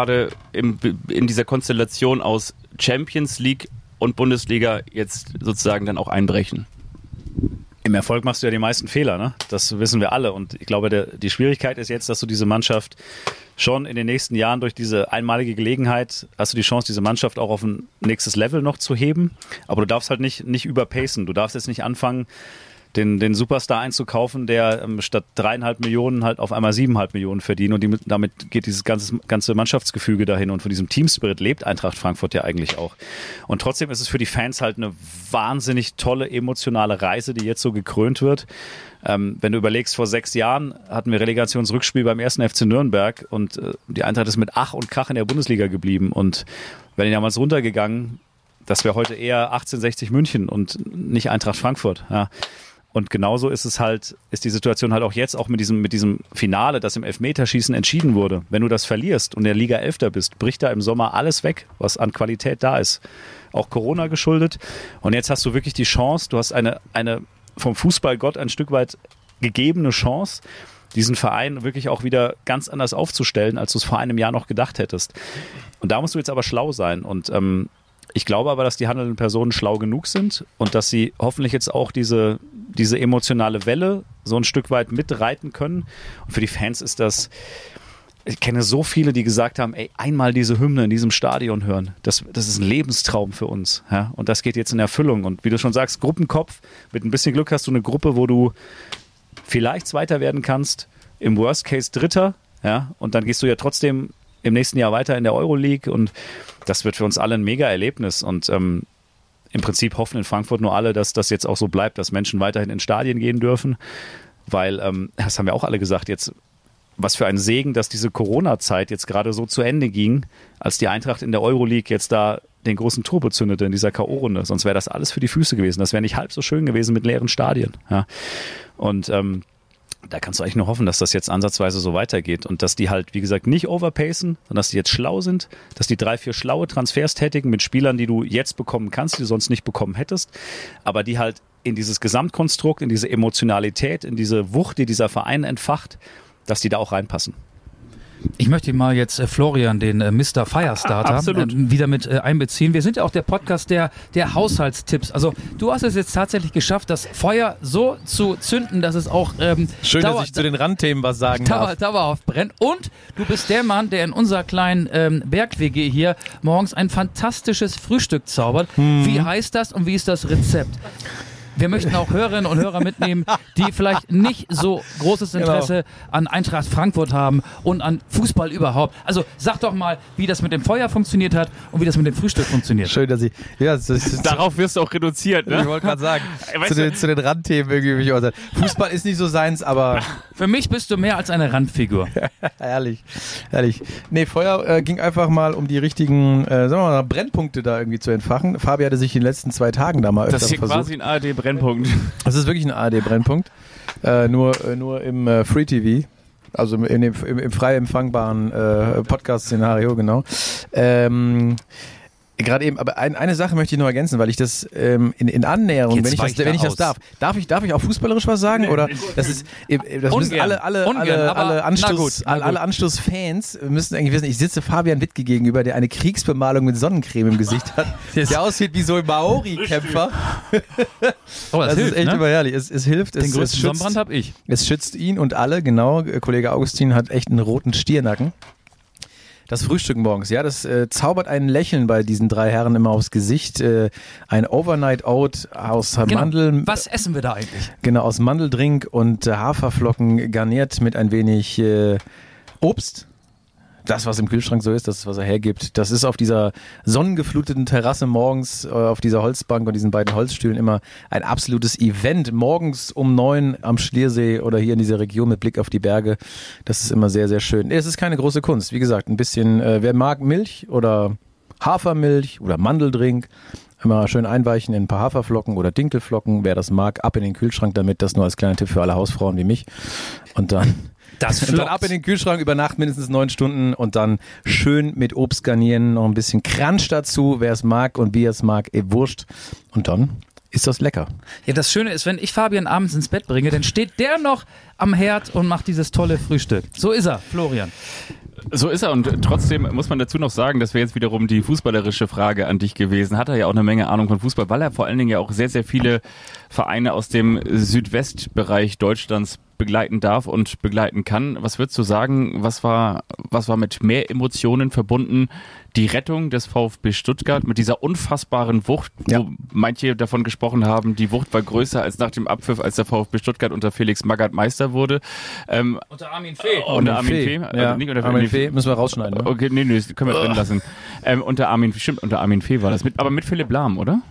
in dieser Konstellation aus Champions League und Bundesliga jetzt sozusagen dann auch einbrechen? Im Erfolg machst du ja die meisten Fehler, ne? Das wissen wir alle. Und ich glaube, der, die Schwierigkeit ist jetzt, dass du diese Mannschaft schon in den nächsten Jahren durch diese einmalige Gelegenheit hast du die Chance, diese Mannschaft auch auf ein nächstes Level noch zu heben. Aber du darfst halt nicht, nicht überpacen. Du darfst jetzt nicht anfangen, den, den Superstar einzukaufen, der ähm, statt dreieinhalb Millionen halt auf einmal siebeneinhalb Millionen verdient und die, damit geht dieses ganze, ganze Mannschaftsgefüge dahin und von diesem Teamspirit lebt Eintracht Frankfurt ja eigentlich auch. Und trotzdem ist es für die Fans halt eine wahnsinnig tolle emotionale Reise, die jetzt so gekrönt wird. Ähm, wenn du überlegst, vor sechs Jahren hatten wir Relegationsrückspiel beim ersten FC Nürnberg und äh, die Eintracht ist mit Ach und Krach in der Bundesliga geblieben und wenn die damals runtergegangen, das wäre heute eher 1860 München und nicht Eintracht Frankfurt. Ja. Und genauso ist es halt, ist die Situation halt auch jetzt, auch mit diesem, mit diesem Finale, das im Elfmeterschießen entschieden wurde. Wenn du das verlierst und in der Liga Elfter bist, bricht da im Sommer alles weg, was an Qualität da ist. Auch Corona geschuldet. Und jetzt hast du wirklich die Chance, du hast eine, eine vom Fußballgott ein Stück weit gegebene Chance, diesen Verein wirklich auch wieder ganz anders aufzustellen, als du es vor einem Jahr noch gedacht hättest. Und da musst du jetzt aber schlau sein. Und ähm, ich glaube aber, dass die handelnden Personen schlau genug sind und dass sie hoffentlich jetzt auch diese, diese emotionale Welle so ein Stück weit mitreiten können. Und für die Fans ist das, ich kenne so viele, die gesagt haben, ey, einmal diese Hymne in diesem Stadion hören, das, das ist ein Lebenstraum für uns. Ja? Und das geht jetzt in Erfüllung. Und wie du schon sagst, Gruppenkopf, mit ein bisschen Glück hast du eine Gruppe, wo du vielleicht Zweiter werden kannst, im Worst Case Dritter, ja, und dann gehst du ja trotzdem im nächsten Jahr weiter in der Euroleague und das wird für uns alle ein mega Erlebnis und ähm, im Prinzip hoffen in Frankfurt nur alle, dass das jetzt auch so bleibt, dass Menschen weiterhin in Stadien gehen dürfen, weil ähm, das haben wir auch alle gesagt, jetzt was für ein Segen, dass diese Corona-Zeit jetzt gerade so zu Ende ging, als die Eintracht in der Euroleague jetzt da den großen Turbo zündete in dieser K.O.-Runde. Sonst wäre das alles für die Füße gewesen. Das wäre nicht halb so schön gewesen mit leeren Stadien. Ja. Und ähm, da kannst du eigentlich nur hoffen, dass das jetzt ansatzweise so weitergeht und dass die halt, wie gesagt, nicht overpacen, sondern dass die jetzt schlau sind, dass die drei, vier schlaue Transfers tätigen mit Spielern, die du jetzt bekommen kannst, die du sonst nicht bekommen hättest, aber die halt in dieses Gesamtkonstrukt, in diese Emotionalität, in diese Wucht, die dieser Verein entfacht, dass die da auch reinpassen. Ich möchte mal jetzt äh, Florian, den äh, Mr. Firestarter, äh, wieder mit äh, einbeziehen. Wir sind ja auch der Podcast der, der Haushaltstipps. Also du hast es jetzt tatsächlich geschafft, das Feuer so zu zünden, dass es auch ähm, Schön, dass ich zu den Randthemen was sagen dauer, darf. Dauerhaft brennt. Und du bist der Mann, der in unserer kleinen ähm, Berg-WG hier morgens ein fantastisches Frühstück zaubert. Hm. Wie heißt das und wie ist das Rezept? Wir möchten auch Hörerinnen und Hörer mitnehmen, die vielleicht nicht so großes genau. Interesse genau. an Eintracht Frankfurt haben und an Fußball überhaupt. Also sag doch mal, wie das mit dem Feuer funktioniert hat und wie das mit dem Frühstück funktioniert. Schön, dass ich. Ja, das, das, Darauf wirst du auch reduziert, ne? Ich wollte gerade sagen, zu den, zu den, Randthemen irgendwie mich äußern. Fußball ist nicht so seins, aber. Für mich bist du mehr als eine Randfigur. herrlich, herrlich. Nee, Feuer äh, ging einfach mal um die richtigen, äh, sagen wir mal, Brennpunkte da irgendwie zu entfachen. Fabi hatte sich in den letzten zwei Tagen da mal öfter versucht. Das ist quasi ein ARD-Brennpunkt. Brennpunkt. Das ist wirklich ein ARD-Brennpunkt. Äh, nur, äh, nur im äh, Free TV. Also dem, im, im frei empfangbaren äh, Podcast-Szenario, genau. Ähm, Gerade eben, aber ein, eine Sache möchte ich noch ergänzen, weil ich das ähm, in, in Annäherung, wenn ich das, wenn ich das darf, darf ich, darf ich auch fußballerisch was sagen? Nee, oder das ist, das Ungern. müssen alle, alle, Ungern, alle, alle Anstoß, na gut, na alle Anstoßfans müssen eigentlich wissen, ich sitze Fabian Wittke gegenüber, der eine Kriegsbemalung mit Sonnencreme im Gesicht hat, der aussieht wie so ein Maori-Kämpfer. oh, das, das hilft, ist echt ne? überherrlich. Es, es hilft. Den es, größten es Sonnenbrand habe ich. Es schützt ihn und alle, genau. Kollege Augustin hat echt einen roten Stiernacken. Das Frühstück morgens, ja, das äh, zaubert ein Lächeln bei diesen drei Herren immer aufs Gesicht. Äh, ein Overnight Oat aus genau. Mandeln. Was essen wir da eigentlich? Genau, aus Mandeldrink und äh, Haferflocken garniert mit ein wenig äh, Obst. Das, was im Kühlschrank so ist, das, was er hergibt, das ist auf dieser sonnengefluteten Terrasse morgens, äh, auf dieser Holzbank und diesen beiden Holzstühlen immer ein absolutes Event. Morgens um neun am Schliersee oder hier in dieser Region mit Blick auf die Berge. Das ist immer sehr, sehr schön. Es ist keine große Kunst. Wie gesagt, ein bisschen, äh, wer mag Milch oder Hafermilch oder Mandeldrink, immer schön einweichen in ein paar Haferflocken oder Dinkelflocken. Wer das mag, ab in den Kühlschrank damit. Das nur als kleiner Tipp für alle Hausfrauen wie mich. Und dann Das und dann ab in den Kühlschrank über Nacht mindestens neun Stunden und dann schön mit Obst garnieren, noch ein bisschen Crunch dazu, wer es mag und wie er es mag, eh wurscht. Und dann ist das lecker. Ja, das Schöne ist, wenn ich Fabian abends ins Bett bringe, dann steht der noch am Herd und macht dieses tolle Frühstück. So ist er, Florian. So ist er und trotzdem muss man dazu noch sagen, das wäre jetzt wiederum die fußballerische Frage an dich gewesen. Hat er ja auch eine Menge Ahnung von Fußball, weil er vor allen Dingen ja auch sehr, sehr viele Vereine aus dem Südwestbereich Deutschlands begleiten darf und begleiten kann. Was würdest du sagen, was war, was war mit mehr Emotionen verbunden? Die Rettung des VfB Stuttgart mit dieser unfassbaren Wucht, Ja. wo manche davon gesprochen haben, die Wucht war größer als nach dem Abpfiff, als der VfB Stuttgart unter Felix Magath Meister wurde. Ähm, Unter Armin Fee. unter Armin Fee. Ja, Also nicht unter Armin nee, Fee müssen wir rausschneiden. Ne? Okay, nee, nee, das können wir drin lassen. Ähm, unter Armin, stimmt, unter Armin Fee war das. Mit, aber mit Philipp Lahm, oder?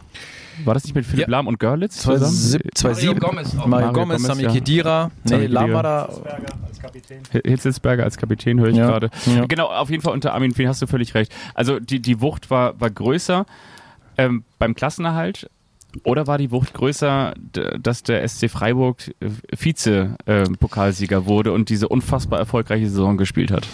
War das nicht mit Philipp Ja. Lahm und Görlitz zusammen? 2007. Mario Gomez auch. Mario Mario Gomez, Gomez, Sami ja. Khedira. Nee, Lahm war da. als Kapitän. Hitzelsberger als Kapitän höre ich Ja. gerade. Ja. Genau, auf jeden Fall unter Armin Fee hast du völlig recht. Also die, die Wucht war, war größer ähm, beim Klassenerhalt. Oder war die Wucht größer, dass der SC Freiburg äh, Vize-Pokalsieger wurde und diese unfassbar erfolgreiche Saison gespielt hat?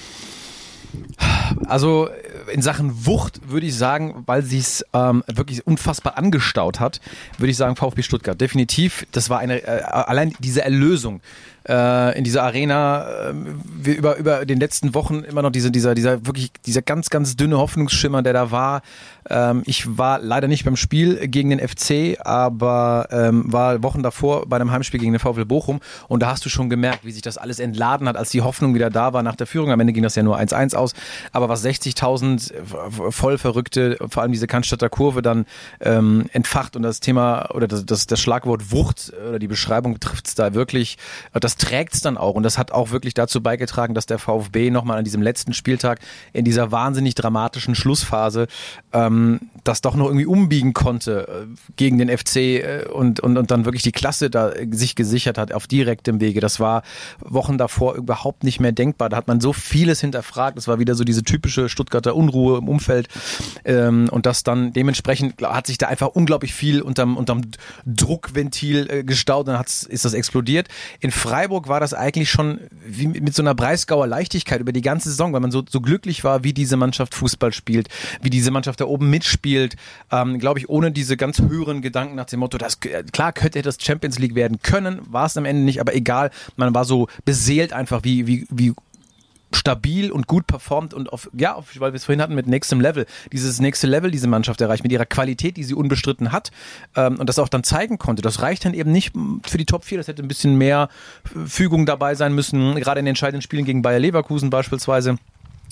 Also äh, in Sachen Wucht würde ich sagen, weil sie es ähm, wirklich unfassbar angestaut hat, würde ich sagen VfB Stuttgart. Definitiv, das war eine äh, allein diese Erlösung äh, in dieser Arena äh, wir über über den letzten Wochen immer noch diese dieser dieser wirklich dieser ganz ganz dünne Hoffnungsschimmer, der da war. Ähm, ich war leider nicht beim Spiel gegen den FC, aber ähm, war Wochen davor bei einem Heimspiel gegen den VfL Bochum und da hast du schon gemerkt, wie sich das alles entladen hat, als die Hoffnung wieder da war nach der Führung. Am Ende ging das ja nur 1-1 aus, aber was 60.000 voll verrückte, vor allem diese Cannstatter Kurve dann ähm, entfacht und das Thema oder das, das, das Schlagwort Wucht oder die Beschreibung trifft es da wirklich, das trägt es dann auch und das hat auch wirklich dazu beigetragen, dass der VfB nochmal an diesem letzten Spieltag in dieser wahnsinnig dramatischen Schlussphase ähm, das doch noch irgendwie umbiegen konnte äh, gegen den FC äh, und, und, und dann wirklich die Klasse da äh, sich gesichert hat auf direktem Wege. Das war Wochen davor überhaupt nicht mehr denkbar. Da hat man so vieles hinterfragt. Das war wieder so diese typische Stuttgarter Unruhe im Umfeld. Ähm, und das dann dementsprechend hat sich da einfach unglaublich viel unterm, unterm Druckventil äh, gestaut. Dann hat's, ist das explodiert. In Freiburg war das eigentlich schon wie mit mit so einer Breisgauer Leichtigkeit über die ganze Saison, weil man so, so glücklich war, wie diese Mannschaft Fußball spielt, wie diese Mannschaft da oben mitspielt. Ähm, Glaube ich, ohne diese ganz höheren Gedanken nach dem Motto, das, klar könnte das Champions League werden können, war es am Ende nicht, aber egal. Man war so beseelt einfach, wie, wie, wie stabil und gut performt und auf, ja, auf, weil wir es vorhin hatten mit nächstem Level, dieses nächste Level diese Mannschaft erreicht, mit ihrer Qualität, die sie unbestritten hat ähm, und das auch dann zeigen konnte. Das reicht dann eben nicht für die Top 4, das hätte ein bisschen mehr Fügung dabei sein müssen, gerade in den entscheidenden Spielen gegen Bayer Leverkusen beispielsweise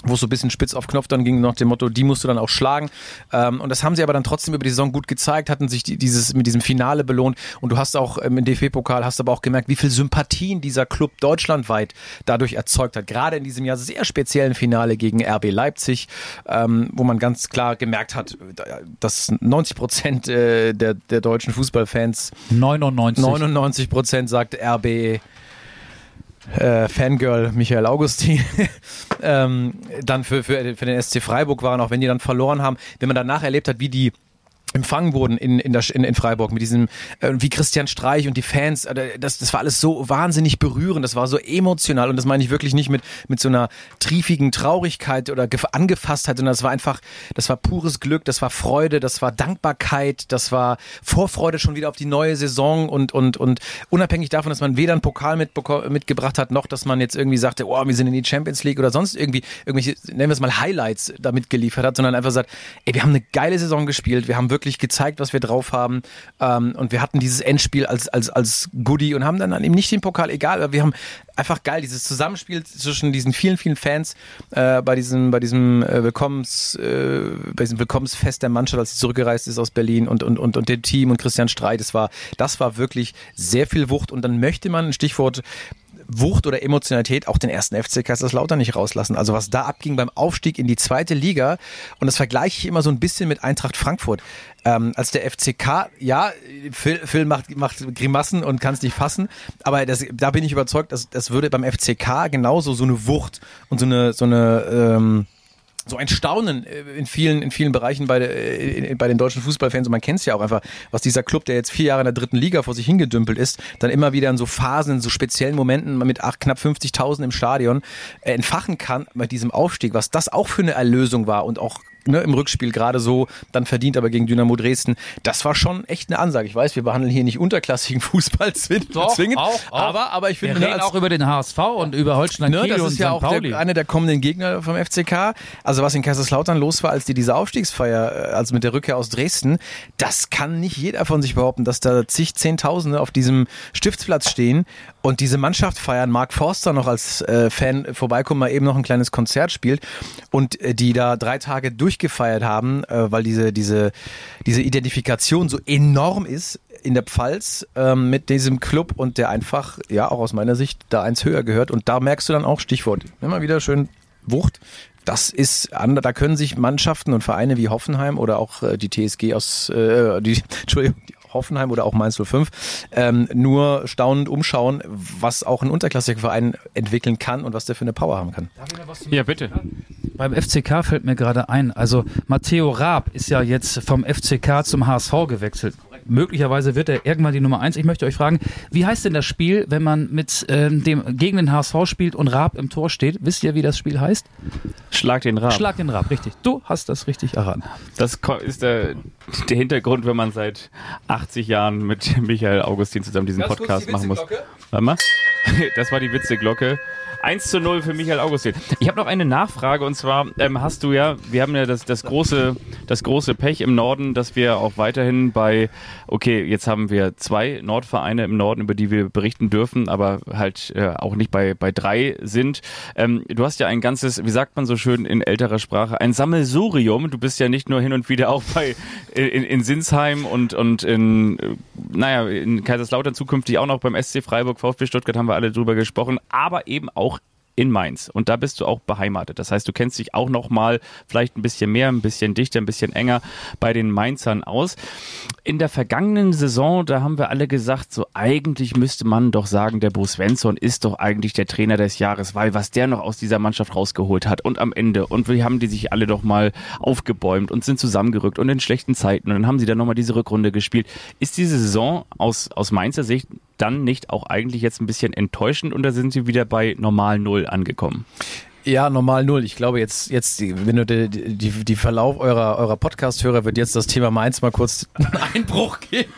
wo es so ein bisschen spitz auf Knopf dann ging, nach dem Motto, die musst du dann auch schlagen. Ähm, und das haben sie aber dann trotzdem über die Saison gut gezeigt, hatten sich die, dieses mit diesem Finale belohnt. Und du hast auch ähm, im DFB-Pokal, hast aber auch gemerkt, wie viel Sympathien dieser Club deutschlandweit dadurch erzeugt hat. Gerade in diesem Jahr sehr speziellen Finale gegen RB Leipzig, ähm, wo man ganz klar gemerkt hat, dass 90 Prozent äh, der, der deutschen Fußballfans 99. 99 Prozent sagt RB äh, Fangirl Michael Augustin. Ähm, dann für, für, für den SC Freiburg waren, auch wenn die dann verloren haben, wenn man danach erlebt hat, wie die empfangen wurden in, in, der, in, in Freiburg mit diesem, äh, wie Christian Streich und die Fans, äh, das, das war alles so wahnsinnig berührend, das war so emotional und das meine ich wirklich nicht mit, mit so einer triefigen Traurigkeit oder Gef Angefasstheit, sondern das war einfach, das war pures Glück, das war Freude, das war Dankbarkeit, das war Vorfreude schon wieder auf die neue Saison und, und, und unabhängig davon, dass man weder einen Pokal mitgebracht hat, noch dass man jetzt irgendwie sagte, oh, wir sind in die Champions League oder sonst irgendwie irgendwelche, nennen wir es mal Highlights damit geliefert hat, sondern einfach sagt, ey, wir haben eine geile Saison gespielt, wir haben wirklich gezeigt, was wir drauf haben. Ähm, und wir hatten dieses Endspiel als, als, als Goodie und haben dann eben nicht den Pokal, egal, aber wir haben einfach geil, dieses Zusammenspiel zwischen diesen vielen, vielen Fans äh, bei diesem, bei diesem äh, Willkommens, äh, bei diesem Willkommensfest der Mannschaft, als sie zurückgereist ist aus Berlin und, und, und, und dem Team und Christian Streit, das war, das war wirklich sehr viel Wucht. Und dann möchte man, Stichwort Wucht oder Emotionalität auch den ersten FC Kaiserslautern nicht rauslassen. Also was da abging beim Aufstieg in die zweite Liga und das vergleiche ich immer so ein bisschen mit Eintracht Frankfurt. Ähm, als der FCK, ja, Phil, Phil macht, macht Grimassen und kann es nicht fassen, aber das, da bin ich überzeugt, dass das würde beim FCK genauso so eine Wucht und so eine, so eine ähm, so ein Staunen äh, in vielen, in vielen Bereichen bei, äh, bei den deutschen Fußballfans. Und man kennt es ja auch einfach, was dieser Club, der jetzt vier Jahre in der dritten Liga vor sich hingedümpelt ist, dann immer wieder in so Phasen, in so speziellen Momenten mit acht, knapp 50.000 im Stadion äh, entfachen kann bei diesem Aufstieg, was das auch für eine Erlösung war und auch ne, im Rückspiel gerade so dann verdient, aber gegen Dynamo Dresden. Das war schon echt eine Ansage. Ich weiß, wir behandeln hier nicht unterklassigen Fußball zwingend, Doch, auch, auch. aber aber ich finde wir reden auch über den HSV und über Holstein ne, Kiel das und ist ja auch Pauli. der, einer der kommenden Gegner vom FCK. Also was in Kaiserslautern los war, als die diese Aufstiegsfeier, äh, also mit der Rückkehr aus Dresden, das kann nicht jeder von sich behaupten, dass da zig Zehntausende auf diesem Stiftsplatz stehen und diese Mannschaft feiern. Mark Forster noch als äh, Fan vorbeikommen, mal eben noch ein kleines Konzert spielt und äh, die da drei Tage durchgefeiert haben, äh, weil diese, diese, diese Identifikation so enorm ist in der Pfalz ähm, mit diesem Club und der einfach, ja, auch aus meiner Sicht da eins höher gehört. Und da merkst du dann auch, Stichwort, immer wieder schön Wucht. Das ist anders, da können sich Mannschaften und Vereine wie Hoffenheim oder auch äh, die TSG aus, äh, die, Entschuldigung, Hoffenheim oder auch Mainz 05 ähm, nur staunend umschauen, was auch ein unterklassiger Verein entwickeln kann und was der für eine Power haben kann. Ja, bitte. Beim FCK fällt mir gerade ein, also Matteo Raab ist ja jetzt vom FCK zum HSV gewechselt. Möglicherweise wird er irgendwann die Nummer eins. Ich möchte euch fragen, wie heißt denn das Spiel, wenn man mit ähm, dem gegen den HSV spielt und Raab im Tor steht? Wisst ihr, wie das Spiel heißt? Schlag den Raab. Schlag den Raab, richtig. Du hast das richtig erraten. Das ist der, der Hintergrund, wenn man seit 80 Jahren mit Michael Augustin zusammen diesen Podcast machen muss. Warte mal. Das war die Witzeglocke. 1 zu 0 für Michael Augustin. Ich habe noch eine Nachfrage und zwar ähm, hast du ja, wir haben ja das, das, große, das große Pech im Norden, dass wir auch weiterhin bei, okay, jetzt haben wir zwei Nordvereine im Norden, über die wir berichten dürfen, aber halt äh, auch nicht bei, bei drei sind. Ähm, du hast ja ein ganzes, wie sagt man so schön in älterer Sprache, ein Sammelsurium. Du bist ja nicht nur hin und wieder auch bei in, in Sinsheim und, und in, naja, in Kaiserslautern zukünftig auch noch beim SC Freiburg, VfB Stuttgart haben wir alle drüber gesprochen, aber eben auch in Mainz. Und da bist du auch beheimatet. Das heißt, du kennst dich auch noch mal vielleicht ein bisschen mehr, ein bisschen dichter, ein bisschen enger bei den Mainzern aus. In der vergangenen Saison, da haben wir alle gesagt, so eigentlich müsste man doch sagen, der Bo Svensson ist doch eigentlich der Trainer des Jahres, weil was der noch aus dieser Mannschaft rausgeholt hat und am Ende und wir haben die sich alle doch mal aufgebäumt und sind zusammengerückt und in schlechten Zeiten und dann haben sie dann noch mal diese Rückrunde gespielt. Ist diese Saison aus, aus Mainzer Sicht dann nicht auch eigentlich jetzt ein bisschen enttäuschend oder sind sie wieder bei normal Null angekommen? Ja, normal null. Ich glaube jetzt, jetzt, wenn du die, die, die Verlauf eurer, eurer Podcast-Hörer wird jetzt das Thema Mainz mal kurz einen Einbruch geben.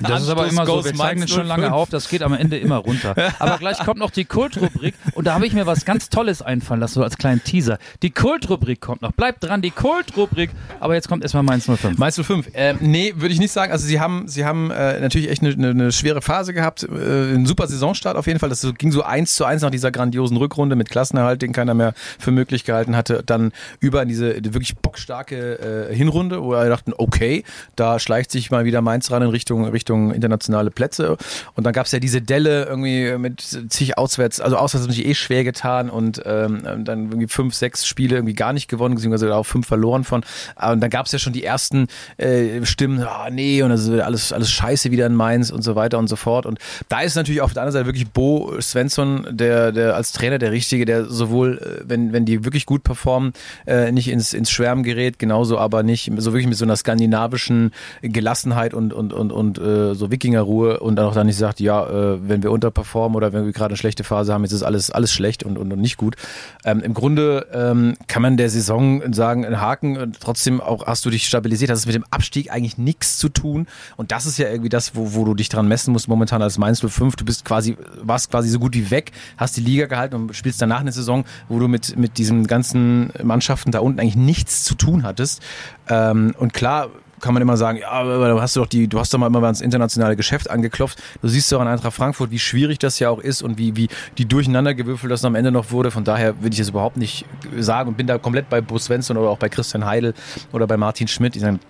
Das ist aber immer so. Wir zeigen es schon lange auf. Das geht am Ende immer runter. Aber gleich kommt noch die Kultrubrik und da habe ich mir was ganz Tolles einfallen lassen, so als kleinen Teaser. Die Kultrubrik kommt noch. Bleibt dran, die Kultrubrik. Aber jetzt kommt erstmal Mainz 05. Mainz 05. Ähm, nee, würde ich nicht sagen. Also sie haben, sie haben äh, natürlich echt eine, eine, eine schwere Phase gehabt. Äh, ein super Saisonstart auf jeden Fall. Das ging so eins zu eins nach dieser grandiosen Rückrunde mit Klassenerhalt, den keiner mehr für möglich gehalten hatte. Dann über in diese wirklich bockstarke äh, Hinrunde, wo wir dachten, okay, da schleicht sich mal wieder Mainz ran in Richtung, Richtung internationale Plätze. Und dann gab es ja diese Delle irgendwie mit zig Auswärts, also auswärts haben sich eh schwer getan und ähm, dann irgendwie fünf, sechs Spiele irgendwie gar nicht gewonnen, beziehungsweise auch fünf verloren von. Und dann gab es ja schon die ersten äh, Stimmen, ah nee, und das ist alles, alles scheiße wieder in Mainz und so weiter und so fort. Und da ist natürlich auf der anderen Seite wirklich Bo Svensson, der, der als Trainer der Richtige, der sowohl, äh, wenn, wenn die wirklich gut performen, äh, nicht ins, ins Schwärmen gerät, genauso aber nicht so wirklich mit so einer skandinavischen Gelassenheit und, und, und, und äh, so Wikingerruhe und dann auch dann nicht sagt, ja, äh, wenn wir unterperformen oder wenn wir gerade eine schlechte Phase haben, jetzt ist alles, alles schlecht und, und, und nicht gut. Ähm, Im Grunde ähm, kann man der Saison sagen, ein Haken, und trotzdem auch hast du dich stabilisiert, hast es mit dem Abstieg eigentlich nichts zu tun und das ist ja irgendwie das, wo, wo du dich dran messen musst momentan als Mainz 05. Du bist quasi, warst quasi so gut wie weg, hast die Liga gehalten und spielst danach eine Saison, wo du mit, mit diesen ganzen Mannschaften da unten eigentlich nichts zu tun hattest. Ähm, und klar, kann man immer sagen, ja, aber du hast doch die, du hast doch mal immer ans internationale Geschäft angeklopft. Du siehst doch an Eintracht Frankfurt, wie schwierig das ja auch ist und wie, wie die durcheinandergewürfelt das am Ende noch wurde. Von daher würde ich es überhaupt nicht sagen und bin da komplett bei Bo Svensson oder auch bei Christian Heidel oder bei Martin Schmidt. Die sagen,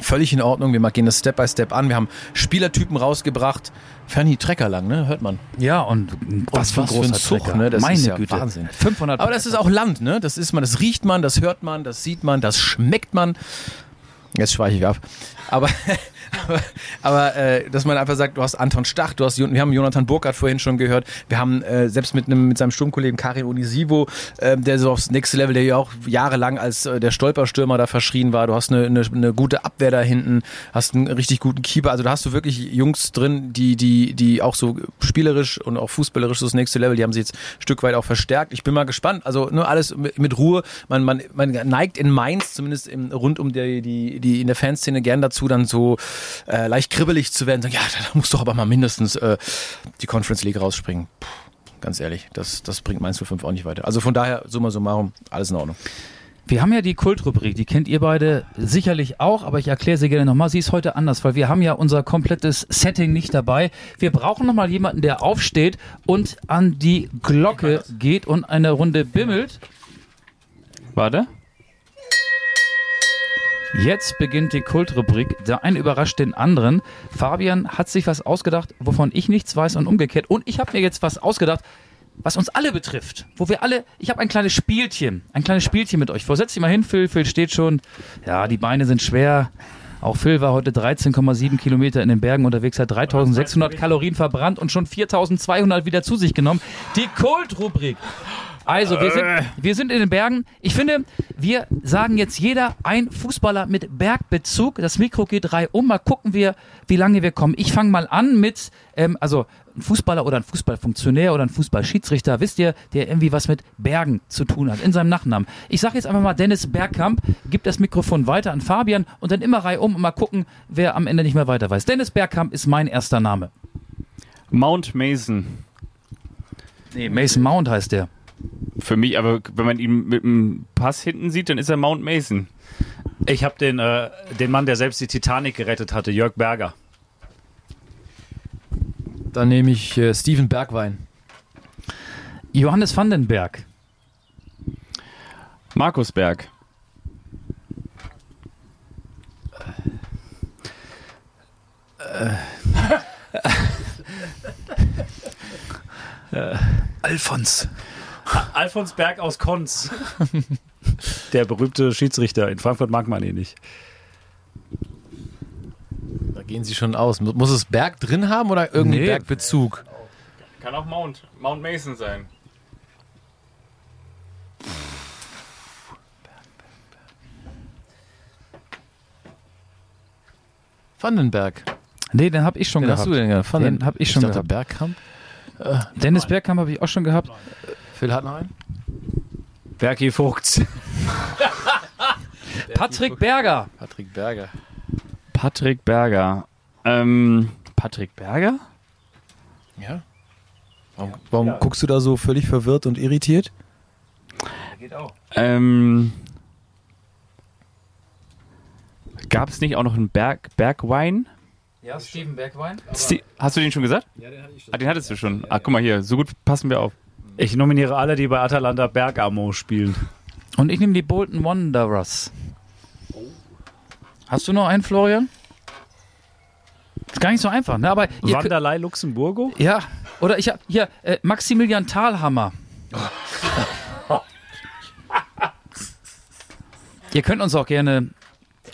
Völlig in Ordnung. Wir gehen das Step by Step an. Wir haben Spielertypen rausgebracht. Fernie Trecker lang, ne? Hört man. Ja, und was, für ein großer Zug, Trecker. ne? Das Meine ist ja Güte. Wahnsinn. 500 Aber das ist auch Land, ne? Das ist man, das riecht man, das hört man, das sieht man, das schmeckt man. Jetzt schweiche ich ab. Aber, aber, äh, dass man einfach sagt, du hast Anton Stach, du hast, wir haben Jonathan Burkhardt vorhin schon gehört, wir haben äh, selbst mit einem mit seinem Sturmkollegen Karin Onisivo, äh, der so aufs nächste Level, der ja auch jahrelang als äh, der Stolperstürmer da verschrien war. Du hast eine, eine, eine gute Abwehr da hinten, hast einen richtig guten Keeper. Also da hast du wirklich Jungs drin, die die die auch so spielerisch und auch fußballerisch so das nächste Level. Die haben sie jetzt ein Stück weit auch verstärkt. Ich bin mal gespannt. Also nur alles mit, mit Ruhe. Man man man neigt in Mainz zumindest im, rund um die die die in der Fanszene gern dazu, dann so äh, leicht kribbelig zu werden. Sagen, ja, da muss doch aber mal mindestens äh, die Conference League rausspringen. Puh, ganz ehrlich, das, das bringt Mainz 05 auch nicht weiter. Also von daher, summa summarum, alles in Ordnung. Wir haben ja die Kultrubrik, die kennt ihr beide sicherlich auch, aber ich erkläre sie gerne nochmal. Sie ist heute anders, weil wir haben ja unser komplettes Setting nicht dabei. Wir brauchen nochmal jemanden, der aufsteht und an die Glocke geht und eine Runde bimmelt. Warte. Jetzt beginnt die Kultrubrik. Der eine überrascht den anderen. Fabian hat sich was ausgedacht, wovon ich nichts weiß und umgekehrt. Und ich habe mir jetzt was ausgedacht, was uns alle betrifft. Wo wir alle, ich habe ein kleines Spielchen, ein kleines Spielchen mit euch vor. Setz dich mal hin, Phil. Phil steht schon. Ja, die Beine sind schwer. Auch Phil war heute 13,7 Kilometer in den Bergen unterwegs, hat 3600 Kalorien verbrannt und schon 4200 wieder zu sich genommen. Die Kult-Rubrik. Also, wir sind, wir sind in den Bergen. Ich finde, wir sagen jetzt jeder ein Fußballer mit Bergbezug. Das Mikro geht drei um. Mal gucken wir, wie lange wir kommen. Ich fange mal an mit, ähm, also ein Fußballer oder ein Fußballfunktionär oder ein Fußballschiedsrichter, wisst ihr, der irgendwie was mit Bergen zu tun hat, in seinem Nachnamen. Ich sage jetzt einfach mal Dennis Bergkamp, gibt das Mikrofon weiter an Fabian und dann immer Reihe um und mal gucken, wer am Ende nicht mehr weiter weiß. Dennis Bergkamp ist mein erster Name. Mount Mason. Nee, Mason Mount heißt der. Für mich, aber wenn man ihn mit dem Pass hinten sieht, dann ist er Mount Mason. Ich habe den, äh, den Mann, der selbst die Titanic gerettet hatte, Jörg Berger. Dann nehme ich äh, Steven Bergwein. Johannes Vandenberg. Markus Berg. Alfons. Alfons Berg aus Konz. der berühmte Schiedsrichter. In Frankfurt mag man ihn nicht. Da gehen sie schon aus. Mu- Muss es Berg drin haben oder irgendwie Nee. Bergbezug? Kann auch Mount, Mount Mason sein. Vandenberg. Nee, den habe ich schon Wen gehabt. hast du denn gehabt? Den habe ich schon dachte, gehabt. Bergkamp. Dennis Bergkamp habe ich auch schon gehabt. Phil hat noch einen. Bergi Vogts. Patrick Berger. Patrick Berger. Patrick Berger. Ähm, Patrick Berger? Ja. Warum, warum guckst du da so völlig verwirrt und irritiert? Ähm, Gab es nicht auch noch einen Berg, Bergwein? Ja, Steven Bergwein. Sti- Hast du den schon gesagt? Ja, den hatte ich schon. Ah, den hattest du schon. Ah, guck mal hier, so gut passen wir auf. Ich nominiere alle, die bei Atalanta Bergamo spielen. Und ich nehme die Bolton Wanderers. Hast du noch einen, Florian? Ist gar nicht so einfach, ne? Aber Wanderlei Luxemburgo? ja, oder ich habe hier äh, Maximilian Thalhammer. ihr könnt uns auch gerne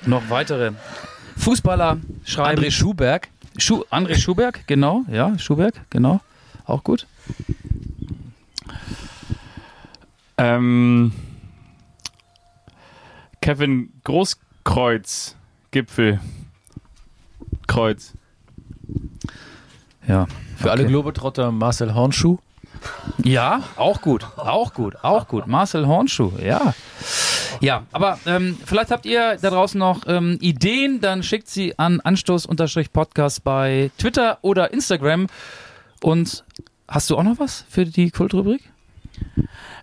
noch weitere Fußballer schreiben. André Schuberg. Schu André Schuberg, genau, ja, Schuberg, genau, auch gut. Ähm, Kevin Großkreuz, Gipfel. Kreuz. Ja, Für alle Globetrotter Marcel Hornschuh. Ja, auch gut, auch gut, auch gut. Marcel Hornschuh, ja. Ja, aber ähm, vielleicht habt ihr da draußen noch ähm, Ideen, dann schickt sie an Anstoß-Podcast bei Twitter oder Instagram. Und hast du auch noch was für die Kultrubrik?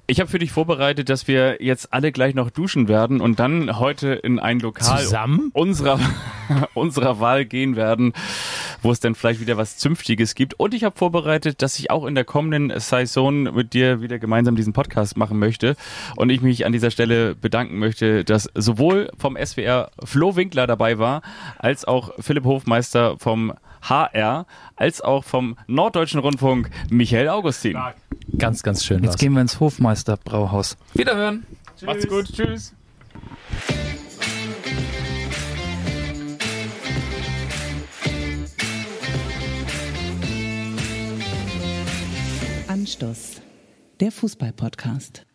Ich habe für dich vorbereitet, dass wir jetzt alle gleich noch duschen werden und dann heute in ein Lokal Zusammen? unserer, unserer Wahl gehen werden. wo es dann vielleicht wieder was Zünftiges gibt. Und ich habe vorbereitet, dass ich auch in der kommenden Saison mit dir wieder gemeinsam diesen Podcast machen möchte. Und ich mich an dieser Stelle bedanken möchte, dass sowohl vom SWR Flo Winkler dabei war, als auch Philipp Hofmeister vom HR, als auch vom Norddeutschen Rundfunk Michael Augustin. Ganz, ganz schön. Jetzt war's. gehen wir ins Hofmeister Brauhaus. Wiederhören. Macht's gut, tschüss. Anstoß. Der Fußball-Podcast.